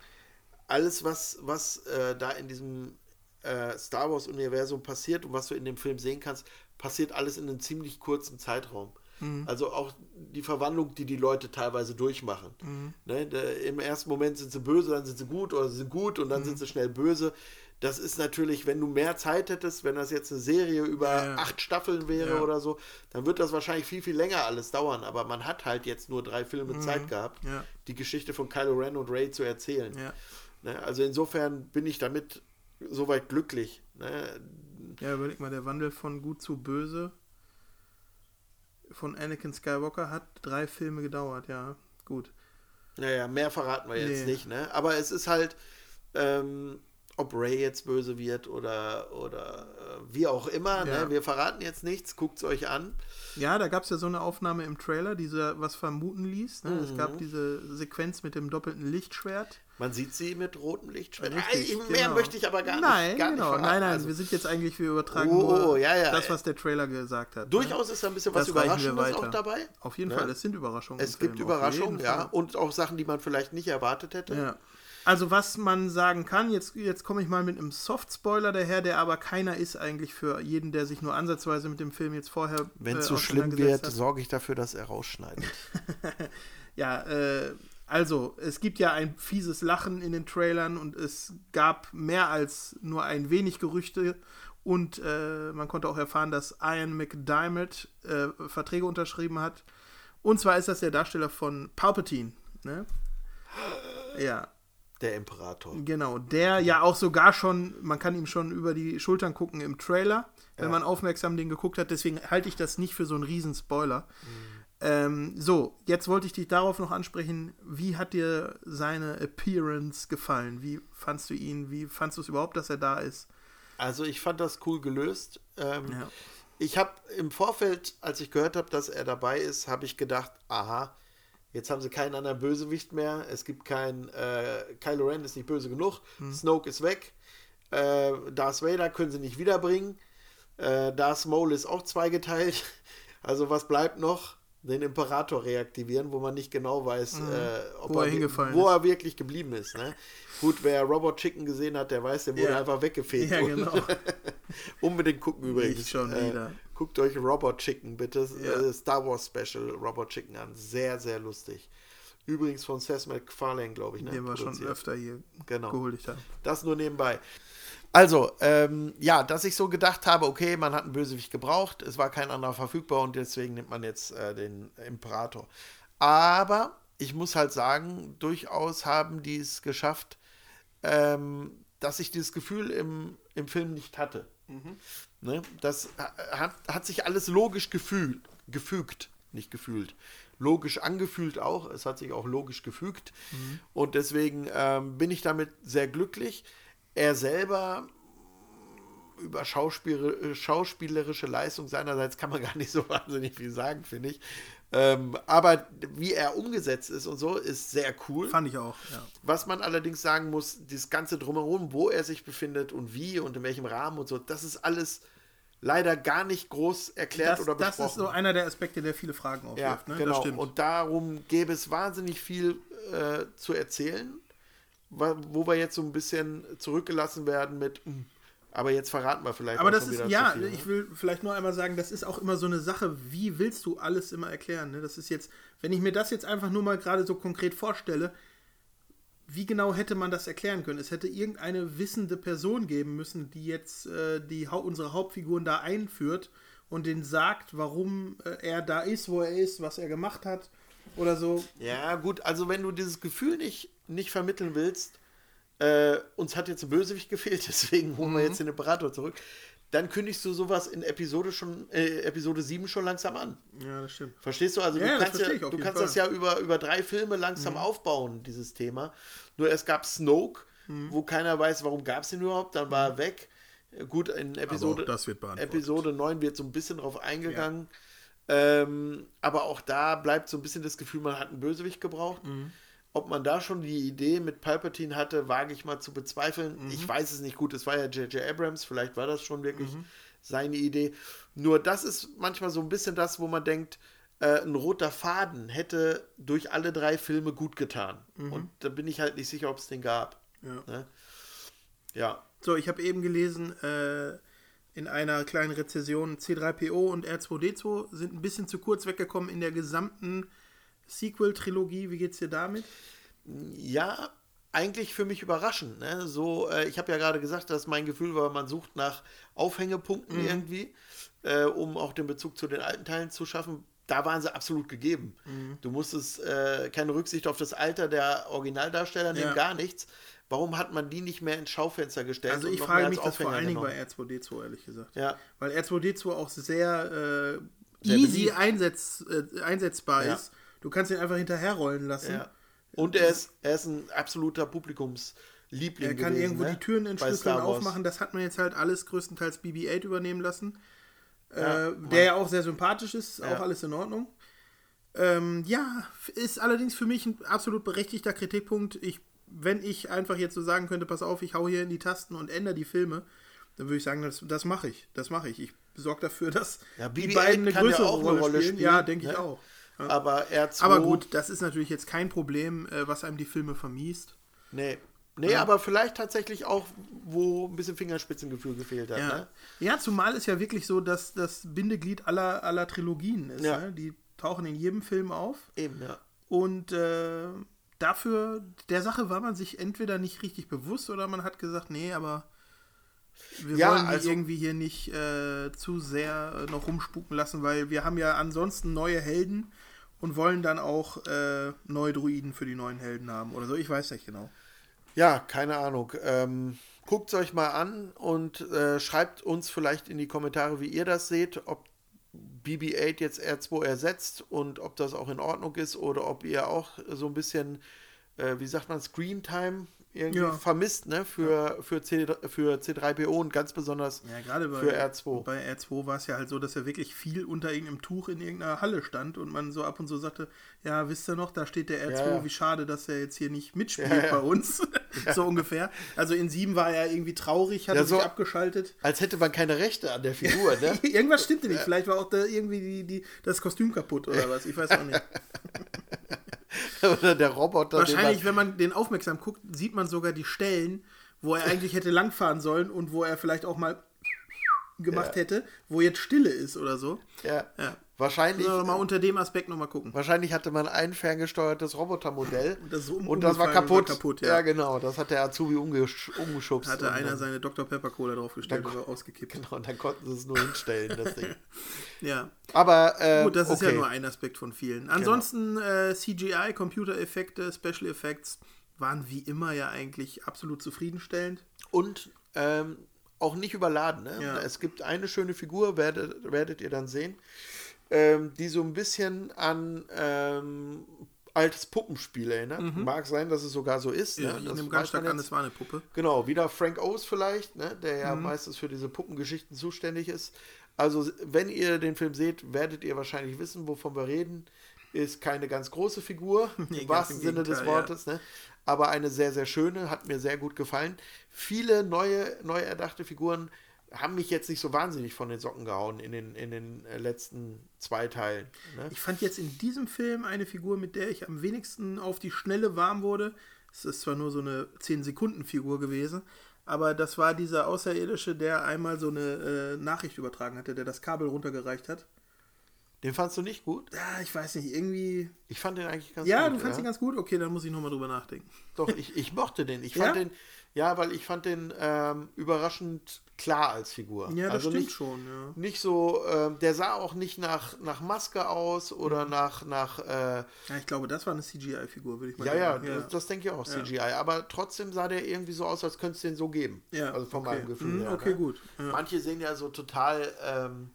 alles, was, was äh, da in diesem äh, Star Wars-Universum passiert und was du in dem Film sehen kannst, passiert alles in einem ziemlich kurzen Zeitraum. Mhm. Also auch die Verwandlung, die die Leute teilweise durchmachen. Mhm. Ne, der, Im ersten Moment sind sie böse, dann sind sie gut oder sie sind gut und dann mhm. sind sie schnell böse. Das ist natürlich, wenn du mehr Zeit hättest, wenn das jetzt eine Serie über ja, ja. acht Staffeln wäre ja. oder so, dann wird das wahrscheinlich viel, viel länger alles dauern. Aber man hat halt jetzt nur drei Filme mhm. Zeit gehabt, die Geschichte von Kylo Ren und Ray zu erzählen. Ne, also insofern bin ich damit soweit glücklich. Ne? Ja, überleg mal, der Wandel von gut zu böse von Anakin Skywalker hat drei Filme gedauert, ja. Gut. Naja, mehr verraten wir jetzt nee. nicht, ne? Aber es ist halt, ähm, ob Ray jetzt böse wird oder, oder äh, wie auch immer, ne? ja. ne? Wir verraten jetzt nichts, guckt es euch an. Ja, da gab es ja so eine Aufnahme im Trailer, die was vermuten ließ. Ne? Mhm. Es gab diese Sequenz mit dem doppelten Lichtschwert. Man sieht sie mit rotem Lichtschwert. Richtig, Mehr genau. möchte ich aber gar nein, nicht. Gar genau. Nicht nein, nein, also, wir sind jetzt eigentlich, wir übertragen oh, nur ja, ja, das, was der Trailer gesagt hat. Durchaus ne? ist da ein bisschen was Überraschendes auch dabei. Auf jeden ne? Fall, es sind Überraschungen. Es gibt Film, Überraschungen, ja. Und auch Sachen, die man vielleicht nicht erwartet hätte. Ja. Also was man sagen kann, jetzt, jetzt komme ich mal mit einem Soft-Spoiler daher, der aber keiner ist eigentlich für jeden, der sich nur ansatzweise mit dem Film jetzt vorher. Wenn es äh, so schlimm wird, hat. sorge ich dafür, dass er rausschneidet. ja, äh, also es gibt ja ein fieses Lachen in den Trailern und es gab mehr als nur ein wenig Gerüchte und äh, man konnte auch erfahren, dass Ian McDiarmid äh, Verträge unterschrieben hat. Und zwar ist das der Darsteller von Palpatine. Ne? Ja, der Imperator. Genau, der ja auch sogar schon, man kann ihm schon über die Schultern gucken im Trailer, wenn ja. man aufmerksam den geguckt hat. Deswegen halte ich das nicht für so einen riesen Spoiler. Mhm. Ähm, so, jetzt wollte ich dich darauf noch ansprechen. Wie hat dir seine Appearance gefallen? Wie fandst du ihn? Wie fandst du es überhaupt, dass er da ist? Also ich fand das cool gelöst. Ähm, ja. Ich habe im Vorfeld, als ich gehört habe, dass er dabei ist, habe ich gedacht, aha, Jetzt haben sie keinen anderen Bösewicht mehr. Es gibt kein. Äh, Kylo Ren ist nicht böse genug. Hm. Snoke ist weg. Äh, Darth Vader können sie nicht wiederbringen. Äh, Darth Maul ist auch zweigeteilt. Also was bleibt noch? den Imperator reaktivieren, wo man nicht genau weiß, mhm. äh, ob wo er, er wo er wirklich geblieben ist. Ne? Gut, wer Robot Chicken gesehen hat, der weiß, der wurde ja. einfach weggefegt. Ja, genau. Unbedingt gucken übrigens. Ich schon äh, wieder. Guckt euch Robot Chicken bitte, ja. äh, Star Wars Special Robot Chicken an. Sehr, sehr lustig. Übrigens von Seth MacFarlane, glaube ich. Ne? Den wir schon öfter hier genau. geholt haben. Das nur nebenbei. Also, ähm, ja, dass ich so gedacht habe, okay, man hat einen Bösewicht gebraucht, es war kein anderer verfügbar und deswegen nimmt man jetzt äh, den Imperator. Aber ich muss halt sagen, durchaus haben die es geschafft, ähm, dass ich dieses Gefühl im, im Film nicht hatte. Mhm. Ne? Das hat, hat sich alles logisch gefühlt, gefügt, nicht gefühlt. Logisch angefühlt auch, es hat sich auch logisch gefügt. Mhm. Und deswegen ähm, bin ich damit sehr glücklich er selber über Schauspiel, schauspielerische Leistung seinerseits kann man gar nicht so wahnsinnig viel sagen, finde ich. Ähm, aber wie er umgesetzt ist und so, ist sehr cool. Fand ich auch, ja. Was man allerdings sagen muss, das ganze Drumherum, wo er sich befindet und wie und in welchem Rahmen und so, das ist alles leider gar nicht groß erklärt das, oder besprochen. Das ist so einer der Aspekte, der viele Fragen aufwirft. Ja, ne? genau. Und darum gäbe es wahnsinnig viel äh, zu erzählen wo wir jetzt so ein bisschen zurückgelassen werden mit, hm, aber jetzt verraten wir vielleicht. Aber das ist, ja, viel, ne? ich will vielleicht nur einmal sagen, das ist auch immer so eine Sache, wie willst du alles immer erklären? Ne? Das ist jetzt, wenn ich mir das jetzt einfach nur mal gerade so konkret vorstelle, wie genau hätte man das erklären können? Es hätte irgendeine wissende Person geben müssen, die jetzt äh, die, unsere Hauptfiguren da einführt und denen sagt, warum äh, er da ist, wo er ist, was er gemacht hat oder so. Ja, gut, also wenn du dieses Gefühl nicht nicht vermitteln willst, äh, uns hat jetzt ein Bösewicht gefehlt, deswegen holen mhm. wir jetzt den Imperator zurück, dann kündigst du sowas in Episode schon, äh, Episode 7 schon langsam an. Ja, das stimmt. Verstehst du? Also ja, du kannst, ja, du kannst das ja über, über drei Filme langsam mhm. aufbauen, dieses Thema. Nur es gab Snoke, mhm. wo keiner weiß, warum gab es ihn überhaupt, dann war er mhm. weg. Gut, in Episode, Episode 9 wird so ein bisschen drauf eingegangen. Ja. Ähm, aber auch da bleibt so ein bisschen das Gefühl, man hat einen Bösewicht gebraucht. Mhm. Ob man da schon die Idee mit Palpatine hatte, wage ich mal zu bezweifeln. Mhm. Ich weiß es nicht gut. Es war ja J.J. Abrams, vielleicht war das schon wirklich mhm. seine Idee. Nur das ist manchmal so ein bisschen das, wo man denkt, äh, ein roter Faden hätte durch alle drei Filme gut getan. Mhm. Und da bin ich halt nicht sicher, ob es den gab. Ja. Ne? ja. So, ich habe eben gelesen, äh, in einer kleinen Rezession, C3PO und R2D2 sind ein bisschen zu kurz weggekommen in der gesamten Sequel-Trilogie. Wie geht's dir damit? Ja, eigentlich für mich überraschend. Ne? So, äh, ich habe ja gerade gesagt, dass mein Gefühl war, man sucht nach Aufhängepunkten mhm. irgendwie, äh, um auch den Bezug zu den alten Teilen zu schaffen. Da waren sie absolut gegeben. Mhm. Du musstest äh, keine Rücksicht auf das Alter der Originaldarsteller nehmen, ja. gar nichts. Warum hat man die nicht mehr ins Schaufenster gestellt? Also ich frage mich das vor allen Dingen bei R2D2, ehrlich gesagt. Ja. Weil R2D2 auch sehr, äh, easy einsetz, äh, einsetzbar ja. ist Du kannst ihn einfach hinterherrollen lassen. Ja. Und er ist, er ist ein absoluter Publikumsliebling. Er kann gewesen, irgendwo ne? die Türen entschlüsseln aufmachen. Das hat man jetzt halt alles größtenteils BB-8 übernehmen lassen. Ja, äh, der ja auch sehr sympathisch ist, ja. auch alles in Ordnung. Ähm, ja, ist allerdings für mich ein absolut berechtigter Kritikpunkt. Ich, wenn ich einfach jetzt so sagen könnte, pass auf, ich hau hier in die Tasten und ändere die Filme, dann würde ich sagen, das, das mache ich. Das mache ich. Ich sorge dafür, dass ja, die beiden eine größere Rolle, Rolle, spielen. Ja, denke ne? ich auch. Aber R2. Aber gut, das ist natürlich jetzt kein Problem, äh, was einem die Filme vermiest. Nee. Nee, ja. aber vielleicht tatsächlich auch, wo ein bisschen Fingerspitzengefühl gefehlt hat. Ja, ne? ja zumal ist ja wirklich so, dass das Bindeglied aller, aller Trilogien ist. Ja. Ne? Die tauchen in jedem Film auf. Eben, ja. Und äh, dafür, der Sache war man sich entweder nicht richtig bewusst oder man hat gesagt, nee, aber wir ja, wollen also, irgendwie hier nicht äh, zu sehr äh, noch rumspuken lassen, weil wir haben ja ansonsten neue Helden und wollen dann auch äh, neue Druiden für die neuen Helden haben oder so. Ich weiß nicht genau. Ja, keine Ahnung. Ähm, Guckt es euch mal an und äh, schreibt uns vielleicht in die Kommentare, wie ihr das seht, ob BB-8 jetzt R2 ersetzt und ob das auch in Ordnung ist oder ob ihr auch so ein bisschen, äh, wie sagt man, Screen Time irgendwie Ja. vermisst, ne? Für, für, C, für C3PO und ganz besonders Ja, gerade bei, für R2. bei R2 war es ja halt so, dass er wirklich viel unter irgendeinem Tuch in irgendeiner Halle stand und man so ab und zu sagte, ja, wisst ihr noch, da steht der R2, Ja, ja. wie schade, dass er jetzt hier nicht mitspielt Ja, ja. bei uns. so ungefähr. Also in 7 war er irgendwie traurig, hat Ja, er sich so- abgeschaltet. Als hätte man keine Rechte an der Figur, ne? Irgendwas stimmte nicht. Vielleicht war auch da irgendwie die, die, das Kostüm kaputt oder was. Ich weiß auch nicht. Oder der Roboter. Wahrscheinlich, man, wenn man den aufmerksam guckt, sieht man sogar die Stellen, wo er eigentlich hätte langfahren sollen und wo er vielleicht auch mal gemacht Ja. hätte, wo jetzt Stille ist oder so. ja. Ja. Wahrscheinlich, wir mal unter dem Aspekt nochmal gucken. wahrscheinlich hatte man ein ferngesteuertes Robotermodell. Und das um- und das war kaputt. war kaputt, ja. ja. genau. Das hat der Azubi umgesch umgeschubst. Hatte und einer seine Dr. Pepper Cola draufgestellt Dann- oder ausgekippt. Genau, und dann konnten sie es nur hinstellen, das Ding. Ja. Aber, äh, Gut, das ist ja okay. nur ein Aspekt von vielen. Ansonsten äh, CGI, Computereffekte, Special Effects waren wie immer ja eigentlich absolut zufriedenstellend. Und ähm, auch nicht überladen. Ne? Ja. Es gibt eine schöne Figur, werdet, werdet ihr dann sehen, ähm, die so ein bisschen an ähm, altes Puppenspiel erinnert. Mag sein, dass es sogar so ist. Ja, ne? ich Das nehme ganz stark an, es war eine Puppe. Genau, wieder Frank O's vielleicht, ne? der Mhm. ja meistens für diese Puppengeschichten zuständig ist. Also, wenn ihr den Film seht, werdet ihr wahrscheinlich wissen, wovon wir reden. Ist keine ganz große Figur, Nee, im wahrsten im Sinne des Wortes, ne? aber eine sehr, sehr schöne, hat mir sehr gut gefallen. Viele neue, neu erdachte Figuren haben mich jetzt nicht so wahnsinnig von den Socken gehauen in den, in den äh, letzten zwei Teilen. Ne? Ich fand jetzt in diesem Film eine Figur, mit der ich am wenigsten auf die Schnelle warm wurde. Es ist zwar nur so eine 10-Sekunden-Figur gewesen, aber das war dieser Außerirdische, der einmal so eine äh, Nachricht übertragen hatte, der das Kabel runtergereicht hat. Den fandst du nicht gut? Ja, ich weiß nicht, irgendwie. Ich fand den eigentlich ganz Ja, gut. du fandst ihn ganz gut? Okay, dann muss ich nochmal drüber nachdenken. Doch, ich, ich mochte den. Ich fand Ja? den, ja, weil ich fand den ähm, überraschend klar als Figur. Ja, das also stimmt nicht, schon, ja. Nicht so, ähm, der sah auch nicht nach, nach Maske aus Mhm. oder nach, nach äh, Ja, ich glaube, das war eine CGI-Figur, würde ich mal ja, ja, sagen. Das, das denke ich auch, CGI. Aber trotzdem sah der irgendwie so aus, als könnte es den so geben. Ja, Also von okay. meinem Gefühl Mhm, her. okay, ne? gut. Ja. Manche sehen ja so total ähm,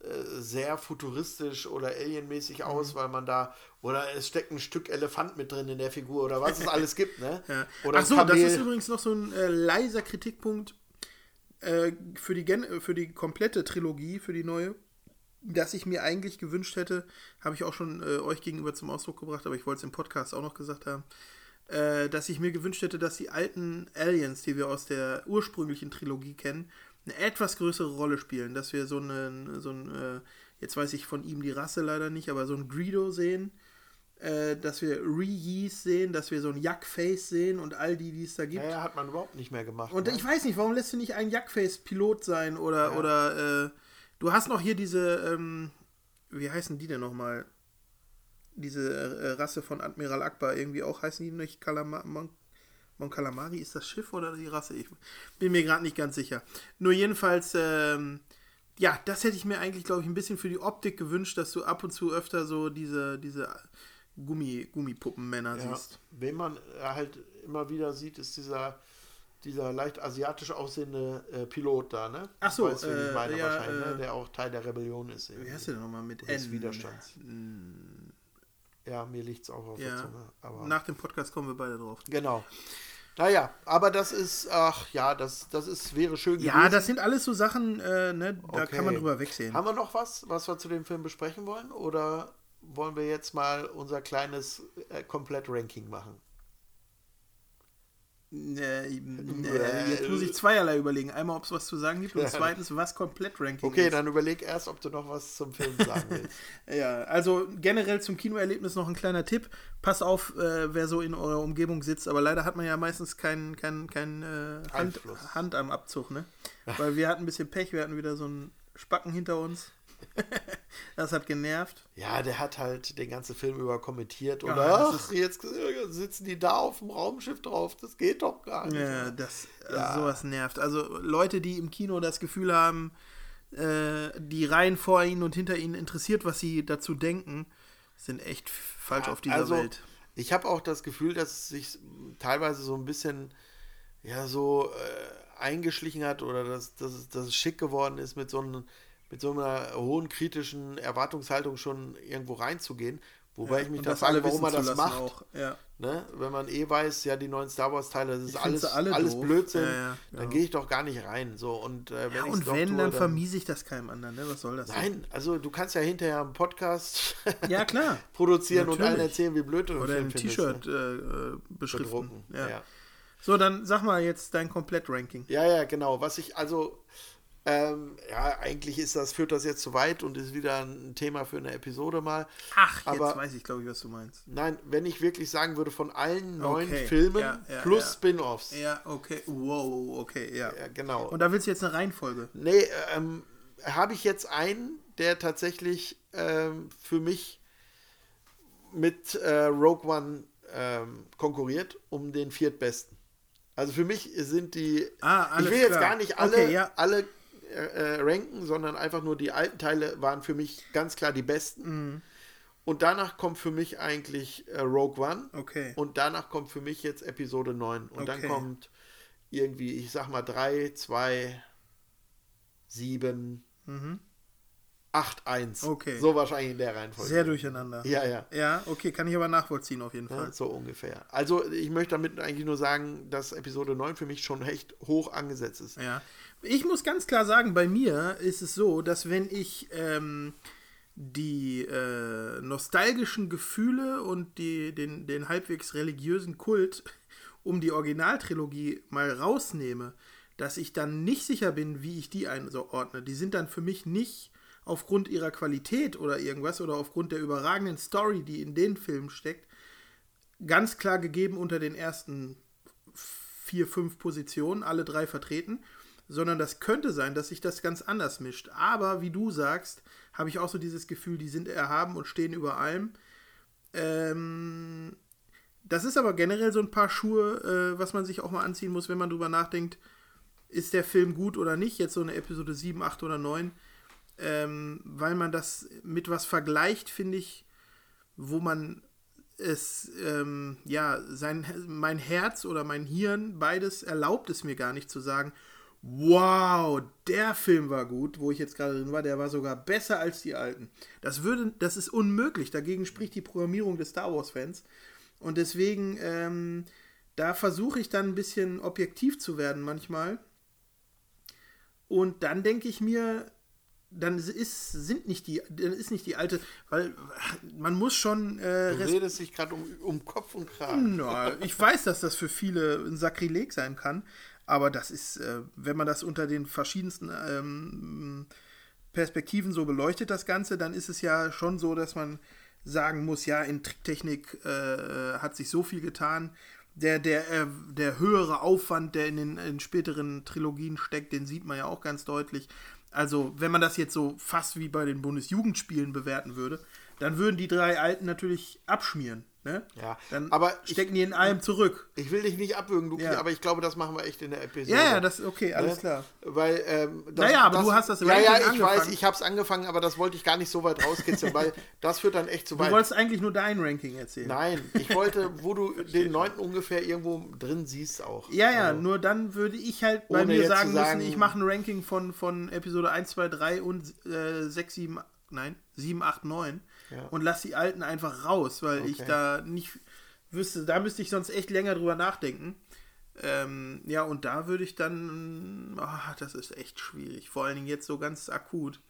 äh, sehr futuristisch oder alienmäßig Mhm. aus, weil man da, oder es steckt ein Stück Elefant mit drin in der Figur oder was es alles gibt, ne? Ja. Oder Ach so, das ist übrigens noch so ein äh, leiser Kritikpunkt äh, für, die Gen für die komplette Trilogie, für die neue, dass ich mir eigentlich gewünscht hätte, habe ich auch schon äh, euch gegenüber zum Ausdruck gebracht, aber ich wollte es im Podcast auch noch gesagt haben, äh, dass ich mir gewünscht hätte, dass die alten Aliens, die wir aus der ursprünglichen Trilogie kennen, eine etwas größere Rolle spielen, dass wir so einen, so ein, äh, jetzt weiß ich von ihm die Rasse leider nicht, aber so ein Greedo sehen, äh, dass wir Reese sehen, dass wir so ein Jackface sehen und all die, die es da gibt. Ja, ja, hat man überhaupt nicht mehr gemacht. Und ne? ich weiß nicht, warum lässt du nicht ein Jackface-Pilot sein oder, Ja. oder äh, du hast noch hier diese, ähm, wie heißen die denn nochmal? Diese äh, Rasse von Admiral Akbar, irgendwie auch heißen die nicht Kalama Mon, Mon Calamari? Ist das Schiff oder die Rasse? Ich bin mir gerade nicht ganz sicher. Nur jedenfalls, ähm, ja, das hätte ich mir eigentlich, glaube ich, ein bisschen für die Optik gewünscht, dass du ab und zu öfter so diese, diese Gummi, Gummipuppenmänner ja. siehst. Wen man halt immer wieder sieht, ist dieser, dieser leicht asiatisch aussehende äh, Pilot da, ne? Ach so, weißt wen ich äh, meine ja, wahrscheinlich, äh, ne? Der auch Teil der Rebellion ist. Wie irgendwie. heißt der nochmal mit N? Widerstands. Ja, mir liegt es auch auf der Ja, Zunge. Aber nach dem Podcast kommen wir beide drauf. Genau. Naja, aber das ist, ach ja, das, das ist, wäre schön Ja, gewesen. das sind alles so Sachen, äh, ne, da Okay. kann man drüber wegsehen. Haben wir noch was, was wir zu dem Film besprechen wollen? Oder wollen wir jetzt mal unser kleines äh, Komplett-Ranking machen? Äh, äh, jetzt muss ich zweierlei überlegen. Einmal, ob es was zu sagen gibt und zweitens, was komplett Ranking Okay, ist. dann überleg erst, ob du noch was zum Film sagen willst. Ja, also generell zum Kinoerlebnis noch ein kleiner Tipp. Pass auf, äh, wer so in eurer Umgebung sitzt, aber leider hat man ja meistens keinen kein, kein, äh, Hand. Hand am Abzug, ne? Weil wir hatten ein bisschen Pech, wir hatten wieder so einen Spacken hinter uns. das hat genervt. Ja, der hat halt den ganzen Film über kommentiert und Ja, das ach, jetzt äh, sitzen die da auf dem Raumschiff drauf, das geht doch gar nicht. Ja, das, Ja. sowas nervt. Also Leute, die im Kino das Gefühl haben, äh, die Reihen vor ihnen und hinter ihnen interessiert, was sie dazu denken, sind echt falsch auf dieser also, Welt. Ich habe auch das Gefühl, dass es sich teilweise so ein bisschen ja so äh, eingeschlichen hat oder dass, dass, dass es schick geworden ist, mit so, einem, mit so einer hohen kritischen Erwartungshaltung schon irgendwo reinzugehen. Wobei ich mich da frage, warum man das macht. Ja. Ne? Wenn man eh weiß, ja, die neuen Star Wars-Teile, das ist alles, alle alles doof. Blödsinn, Ja, ja, dann genau. gehe ich doch gar nicht rein. So, und äh, wenn Ja, und wenn, tue, dann vermiese ich das keinem anderen. Ne? Was soll das? Nein, also du kannst ja hinterher einen Podcast Ja, klar. produzieren und allen Natürlich. erzählen, wie blöd du Oder ein T-Shirt Ne? äh, äh, beschriften. Ja. Ja. So, dann sag mal jetzt dein Komplett-Ranking. ja, ja, genau. Was ich, also, ähm, ja, eigentlich ist das, führt das jetzt zu weit und ist wieder ein Thema für eine Episode mal. Ach, jetzt Aber- weiß ich, glaube ich, was du meinst. Nein, wenn ich wirklich sagen würde, von allen neun Okay. Filmen Ja, ja, plus ja. Spin-Offs. Ja, okay. Wow, okay, ja. Ja, genau. Und da willst du jetzt eine Reihenfolge. Nee, ähm, habe ich jetzt einen, der tatsächlich ähm, für mich mit äh, Rogue One ähm, konkurriert um den viertbesten. Also für mich sind die. Ah, alles ich will jetzt klar. gar nicht alle, Okay, ja. alle äh, äh, ranken, sondern einfach nur die alten Teile waren für mich ganz klar die besten. Mhm. Und danach kommt für mich eigentlich äh, Rogue One. Okay. Und danach kommt für mich jetzt Episode 9. Und dann Okay. kommt irgendwie, ich sag mal, 3, 2, 7, 8, 1. Mhm. Okay. So wahrscheinlich in der Reihenfolge. Sehr durcheinander. Ja, ja. Ja, okay, kann ich aber nachvollziehen auf jeden Ja, Fall. so ungefähr. Also ich möchte damit eigentlich nur sagen, dass Episode 9 für mich schon echt hoch angesetzt ist. Ja. Ich muss ganz klar sagen, bei mir ist es so, dass wenn ich ähm, die äh, nostalgischen Gefühle und die, den, den halbwegs religiösen Kult um die Originaltrilogie mal rausnehme, dass ich dann nicht sicher bin, wie ich die einordne. Die sind dann für mich nicht aufgrund ihrer Qualität oder irgendwas oder aufgrund der überragenden Story, die in den Filmen steckt, ganz klar gegeben unter den ersten vier, fünf Positionen, alle drei vertreten, sondern das könnte sein, dass sich das ganz anders mischt. Aber wie du sagst, habe ich auch so dieses Gefühl, die sind erhaben und stehen über allem. Ähm, das ist aber generell so ein paar Schuhe, äh, was man sich auch mal anziehen muss, wenn man drüber nachdenkt, ist der Film gut oder nicht, jetzt so eine Episode 7, 8 oder 9, ähm, weil man das mit was vergleicht, finde ich, wo man es, ähm, ja, sein, mein Herz oder mein Hirn, beides erlaubt es mir gar nicht zu sagen, wow, der Film war gut, wo ich jetzt gerade drin war, der war sogar besser als die alten. Das würde, das ist unmöglich. Dagegen spricht die Programmierung des Star Wars-Fans. Und deswegen, ähm, da versuche ich dann ein bisschen objektiv zu werden manchmal. Und dann denke ich mir, dann ist, sind nicht die, dann ist nicht die alte, weil man muss schon äh, Du redest dich gerade um, um Kopf und Kragen. na, ich weiß, dass das für viele ein Sakrileg sein kann, aber das ist, äh, wenn man das unter den verschiedensten ähm, Perspektiven so beleuchtet, das Ganze, dann ist es ja schon so, dass man sagen muss, ja, in Tricktechnik äh, hat sich so viel getan. Der, der, äh, der höhere Aufwand, der in den in späteren Trilogien steckt, den sieht man ja auch ganz deutlich. Also, wenn man das jetzt so fast wie bei den Bundesjugendspielen bewerten würde, dann würden die drei Alten natürlich abschmieren. Ne? Ja, Dann aber ich- stecken die in allem zurück. Ich will dich nicht abwürgen, Luki, Ja. aber ich glaube, das machen wir echt in der Episode. Ja, ja, das okay, alles Ne? klar. Weil, ähm, das, Naja, aber du hast das Ja, ja, Ranking ich angefangen. weiß, ich habe es angefangen, aber das wollte ich gar nicht so weit rauskitzeln, weil das führt dann echt zu Du weit. wolltest eigentlich nur dein Ranking erzählen. Nein, ich wollte, wo du den neunten ungefähr irgendwo drin siehst auch. Ja, ja, Also, nur dann würde ich halt bei mir sagen, sagen- müssen, ich mache ein Ranking von, von Episode 1, 2, 3 und äh, 6, 7, nein, 7, 8, 9 Ja. und lass die alten einfach raus, weil ich Okay. da nicht wüsste, da müsste ich sonst echt länger drüber nachdenken. Ähm, ja, und da würde ich dann, ah, das ist echt schwierig, vor allen Dingen jetzt so ganz akut.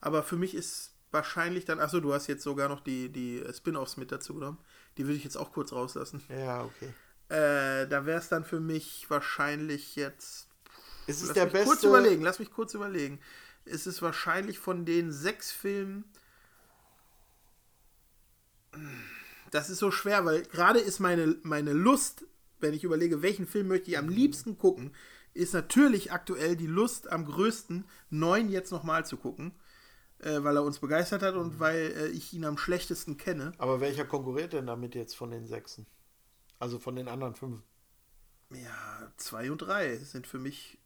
Aber für mich ist wahrscheinlich dann, achso, du hast jetzt sogar noch die, die Spin-Offs mit dazu genommen. Die würde ich jetzt auch kurz rauslassen. Ja, okay. Äh, da wäre es dann für mich wahrscheinlich jetzt. Es ist Lass der mich beste. kurz überlegen, lass mich kurz überlegen. Es ist wahrscheinlich von den sechs Filmen. Das ist so schwer, weil gerade ist meine, meine Lust, wenn ich überlege, welchen Film möchte ich am liebsten gucken, ist natürlich aktuell die Lust am größten, neun jetzt nochmal zu gucken, äh, weil er uns begeistert hat und weil äh, ich ihn am schlechtesten kenne. Aber welcher konkurriert denn damit jetzt von den Sechsen? Also von den anderen fünf. Ja, zwei und drei sind für mich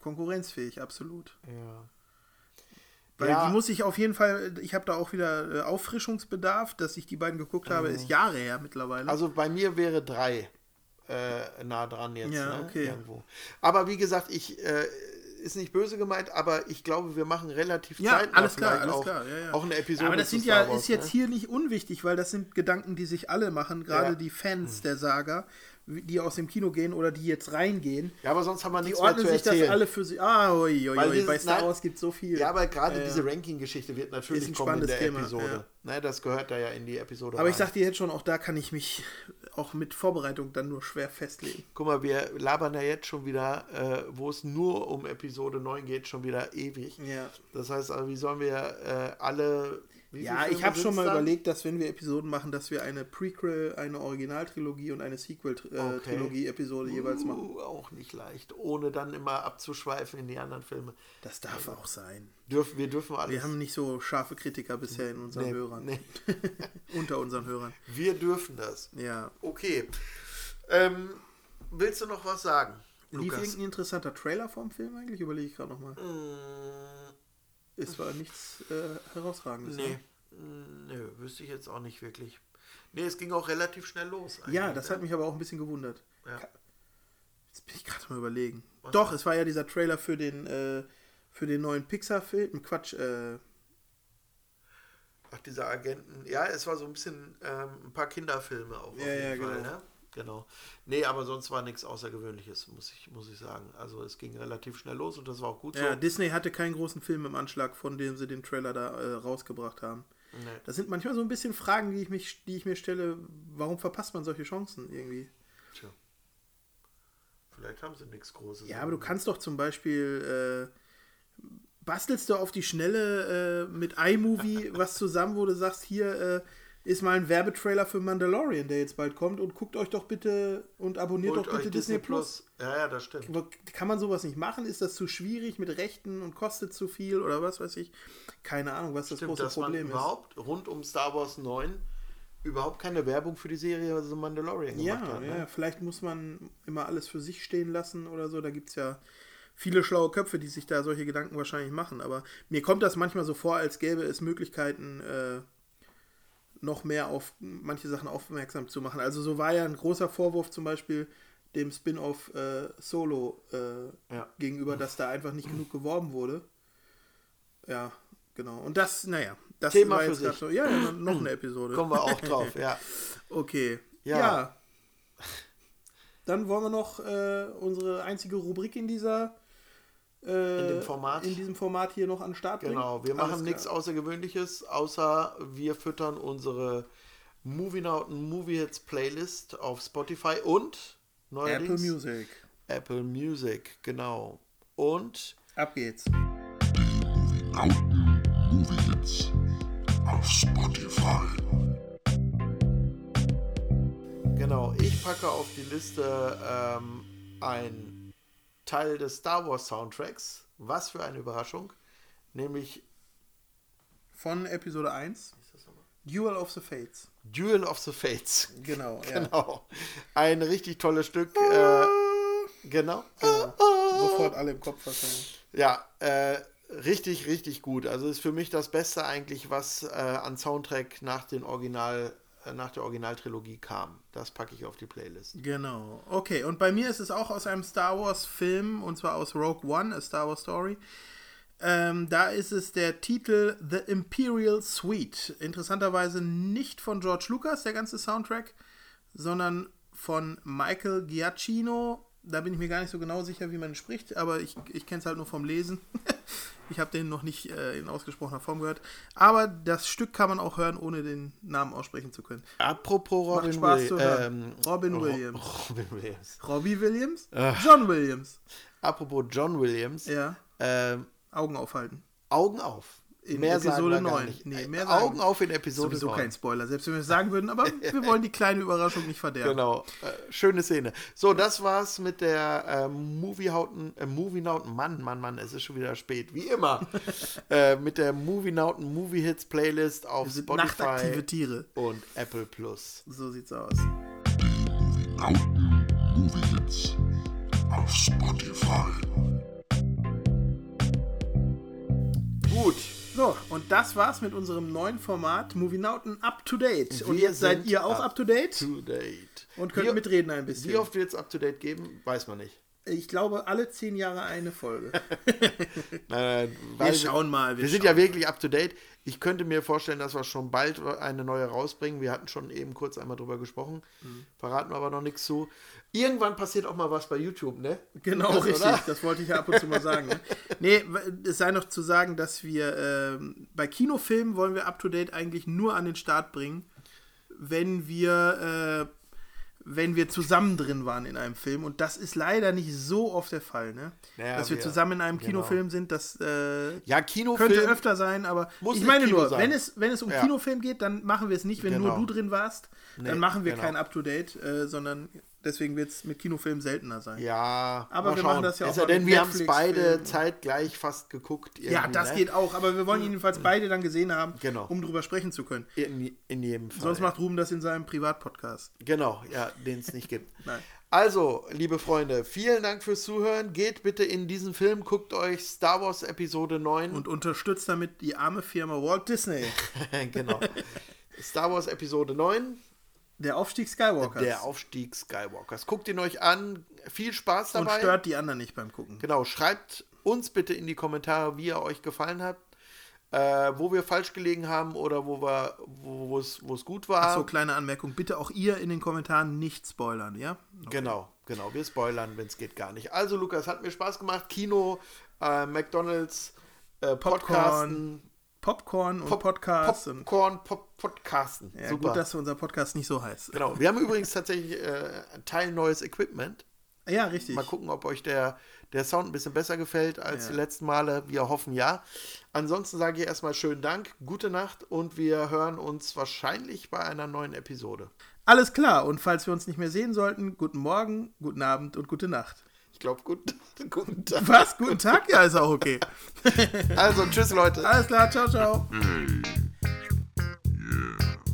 konkurrenzfähig, absolut. Ja. Weil Ja. die muss ich auf jeden Fall, ich habe da auch wieder äh, Auffrischungsbedarf, dass ich die beiden geguckt habe, ist Jahre her mittlerweile. Also bei mir wäre drei äh, nah dran jetzt. Ja, ne? okay. Irgendwo. Aber wie gesagt, ich, äh, ist nicht böse gemeint, aber ich glaube, wir machen relativ Ja, zeitnah alles klar, alles auch, klar. Ja, ja. auch eine Episode. Aber das sind ja, Wars, ist jetzt ne? hier nicht unwichtig, weil das sind Gedanken, die sich alle machen, gerade die Fans der Saga, die aus dem Kino gehen oder die jetzt reingehen. Ja, aber sonst haben wir Die nichts mehr ordnen zu sich das erzählen. alle für sich. Ah, Weil ui. dieses- bei Star Wars gibt es so viel. Ja, aber gerade Ja, ja. diese Ranking-Geschichte wird natürlich kommen in der Thema, Episode. Ne, das gehört da ja in die Episode Aber ich rein. sag dir jetzt schon, auch da kann ich mich auch mit Vorbereitung dann nur schwer festlegen. Guck mal, wir labern ja jetzt schon wieder, äh, wo es nur um Episode 9 geht, schon wieder ewig. Ja. Das heißt, also, wie sollen wir äh, alle. Ja, ich habe schon mal dann? überlegt, dass wenn wir Episoden machen, dass wir eine Prequel, eine Originaltrilogie und eine Sequel-Trilogie-Episode jeweils machen. Uh, auch nicht leicht, ohne dann immer abzuschweifen in die anderen Filme. Das darf auch sein. Dürf, wir dürfen alles. Wir haben nicht so scharfe Kritiker bisher in unseren nee, Hörern. nee. Unter unseren Hörern. Wir dürfen das. Ja. Okay. Ähm, willst du noch was sagen? Lief Lukas? irgendein interessanter Trailer vom Film eigentlich? Überlege ich gerade nochmal. Mm, Es war nichts äh, herausragendes. Nee. Ne? Mm, Nö, wüsste ich jetzt auch nicht wirklich. Nee, es ging auch relativ schnell los. Ja, das ne? hat mich aber auch ein bisschen gewundert. Ja. Jetzt bin ich gerade mal überlegen. Was Doch, es war ja dieser Trailer für den, äh, für den neuen Pixar-Film. Quatsch, äh, Ach, dieser Agenten. Ja, es war so ein bisschen ähm, ein paar Kinderfilme auch. auf Ja, ja, jeden Fall, genau. Ne? Genau. Nee, aber sonst war nichts Außergewöhnliches, muss ich, muss ich sagen. Also es ging relativ schnell los und das war auch gut ja, so. Disney hatte keinen großen Film im Anschlag, von dem sie den Trailer da äh, rausgebracht haben. Nee. Das sind manchmal so ein bisschen Fragen, die ich, mich, die ich mir stelle. Warum verpasst man solche Chancen irgendwie? Tja. Vielleicht haben sie nichts Großes. Ja, aber du kannst doch zum Beispiel, äh, bastelst du auf die Schnelle äh, mit iMovie was zusammen, wo du sagst, hier äh, ist mal ein Werbetrailer für Mandalorian, der jetzt bald kommt und guckt euch doch bitte und abonniert Holt doch bitte euch Disney Plus. Ja, ja, das stimmt. Kann man sowas nicht machen? Ist das zu schwierig mit Rechten und kostet zu viel oder was weiß ich? Keine Ahnung, was das Stimmt, große dass Problem man ist. überhaupt rund um Star Wars 9 überhaupt keine Werbung für die Serie The Mandalorian Ja, gemacht hat. ja, Ne? vielleicht muss man immer alles für sich stehen lassen oder so. Da gibt es ja viele schlaue Köpfe, die sich da solche Gedanken wahrscheinlich machen. Aber mir kommt das manchmal so vor, als gäbe es Möglichkeiten, äh, noch mehr auf manche Sachen aufmerksam zu machen. Also so war ja ein großer Vorwurf zum Beispiel dem Spin-off äh, Solo äh, Ja. gegenüber, dass da einfach nicht genug geworben wurde. Ja, genau. Und das, naja, das Thema war für jetzt grad sich. so. Ja, ja, noch eine Episode. Kommen wir auch drauf, ja. Okay. Ja. Ja. Dann wollen wir noch äh, unsere einzige Rubrik in dieser äh, In dem Format. in diesem Format hier noch an den Start bringen. Genau, wir machen nichts Außergewöhnliches, außer wir füttern unsere Movie Nauten Movie Hits Playlist auf Spotify und neuerdings Apple Music. Apple Music, genau. Und Ab geht's. Lauten Movie Hits auf Spotify. genau, ich packe auf die Liste ähm, ein Teil des Star Wars Soundtracks. Was für eine Überraschung. Nämlich Von Episode 1. Duel of the Fates. Duel of the Fates. Genau, ja. Genau. Ein richtig tolles Stück. Äh, genau. Genau. Sofort alle im Kopf wahrscheinlich. Ja, äh, richtig, richtig gut. Also ist für mich das Beste eigentlich, was äh, an Soundtrack nach den Original, nach der Originaltrilogie kam. Das packe ich auf die Playlist. Genau. Okay, und bei mir ist es auch aus einem Star Wars Film, und zwar aus Rogue One, A Star Wars Story. Ähm, da ist es der Titel The Imperial Suite. Interessanterweise nicht von George Lucas, der ganze Soundtrack, sondern von Michael Giacchino. Da bin ich mir gar nicht so genau sicher, wie man spricht, aber ich, ich kenne es halt nur vom Lesen. ich habe den noch nicht äh, in ausgesprochener Form gehört. Aber das Stück kann man auch hören, ohne den Namen aussprechen zu können. Apropos Robin, Spaß Will- zu hören. ähm, Robin Ro- Williams. Robin Williams. Robbie Williams? John Williams. Apropos John Williams. Ja. Ähm, Augen aufhalten. Augen auf. In mehr Episode sagen wir gar 9. nicht. Nee, mehr sagen Augen wir- auf in Episode Sowieso 9. kein Spoiler, selbst wenn wir es sagen würden, aber wir wollen die kleine Überraschung nicht verderben. Genau, äh, schöne Szene. So, das war's mit der äh, Movie-Hauten, äh, Movie-Nauten, Mann, Mann, Mann, es ist schon wieder spät, wie immer. äh, mit der Movie-Nauten Movie-Hits-Playlist auf Wir sind Spotify und Apple Plus. So sieht's aus. Lauten Movie Hits auf Spotify. Gut, So, und das war's mit unserem neuen Format Movie Nauten Up to Date. Und Wir jetzt seid ihr auch up to date to date. und könnt wie, mitreden ein bisschen. Wie oft wir jetzt up to date geben, weiß man nicht. Ich glaube, alle zehn Jahre eine Folge. Äh, Wir weil schauen mal. Wir sind ja wirklich up to date. Ich könnte mir vorstellen, dass wir schon bald eine neue rausbringen. Wir hatten schon eben kurz einmal drüber gesprochen. Mhm. Verraten wir aber noch nichts zu. Irgendwann passiert auch mal was bei YouTube, ne? Genau, Das, richtig. oder? Das wollte ich ja ab und zu mal sagen. Ne? Nee, es sei noch zu sagen, dass wir ähm, bei Kinofilmen wollen wir up to date eigentlich nur an den Start bringen, wenn wir, äh, wenn wir zusammen drin waren in einem Film. Und das ist leider nicht so oft der Fall, ne? Naja, dass wir wir- zusammen in einem genau. Kinofilm sind, das äh, Ja, Kinofilm. könnte öfter sein, aber Muss ich meine nur, sein. wenn es, wenn es um Ja. Kinofilm geht, dann machen wir es nicht, wenn Genau. nur du drin warst. Nee, dann machen wir genau. kein Up-to-Date, äh, sondern deswegen wird es mit Kinofilmen seltener sein. Ja, Aber wir schauen. machen das ja auch mal denn, wir haben es beide zeitgleich fast geguckt. Ja, das ne? geht auch, aber wir wollen jedenfalls beide dann gesehen haben, Genau. um drüber sprechen zu können. In, in jedem Fall. Sonst macht Ruben das in seinem Privatpodcast. Genau, ja, den es nicht gibt. Nein. Also, liebe Freunde, vielen Dank fürs Zuhören. Geht bitte in diesen Film, guckt euch Star Wars Episode 9. Und unterstützt damit die arme Firma Walt Disney. genau. Star Wars Episode 9, Der Aufstieg Skywalkers. der Aufstieg Skywalkers. Guckt ihn euch an. Viel Spaß und dabei. stört die anderen nicht beim Gucken. Genau, schreibt uns bitte in die Kommentare, wie er euch gefallen hat. Äh, wo wir falsch gelegen haben oder wo wir, wo es gut war. Achso, kleine Anmerkung. Bitte auch ihr in den Kommentaren nicht spoilern, ja? Genau, genau. Wir spoilern, wenn es geht, gar nicht. Also, Lukas, hat mir Spaß gemacht. Kino, äh, McDonalds, äh, Podcasten, Popcorn und Pop- Podcast. und, Popcorn, Pop Podcasten. ja, Super. gut, dass unser Podcast nicht so heißt. genau. Wir haben übrigens tatsächlich äh, ein Teil neues Equipment. Ja, richtig. Mal gucken, ob euch der, der Sound ein bisschen besser gefällt als Ja. die letzten Male. Wir hoffen ja. Ansonsten sage ich erstmal schönen Dank, gute Nacht und wir hören uns wahrscheinlich bei einer neuen Episode. Alles klar. Und falls wir uns nicht mehr sehen sollten, guten Morgen, guten Abend und gute Nacht. Ich glaube, guten, guten Tag. Was? Guten Tag? Ja, ist auch okay. also, tschüss, Leute. Alles klar, ciao, ciao. Hey. Yeah.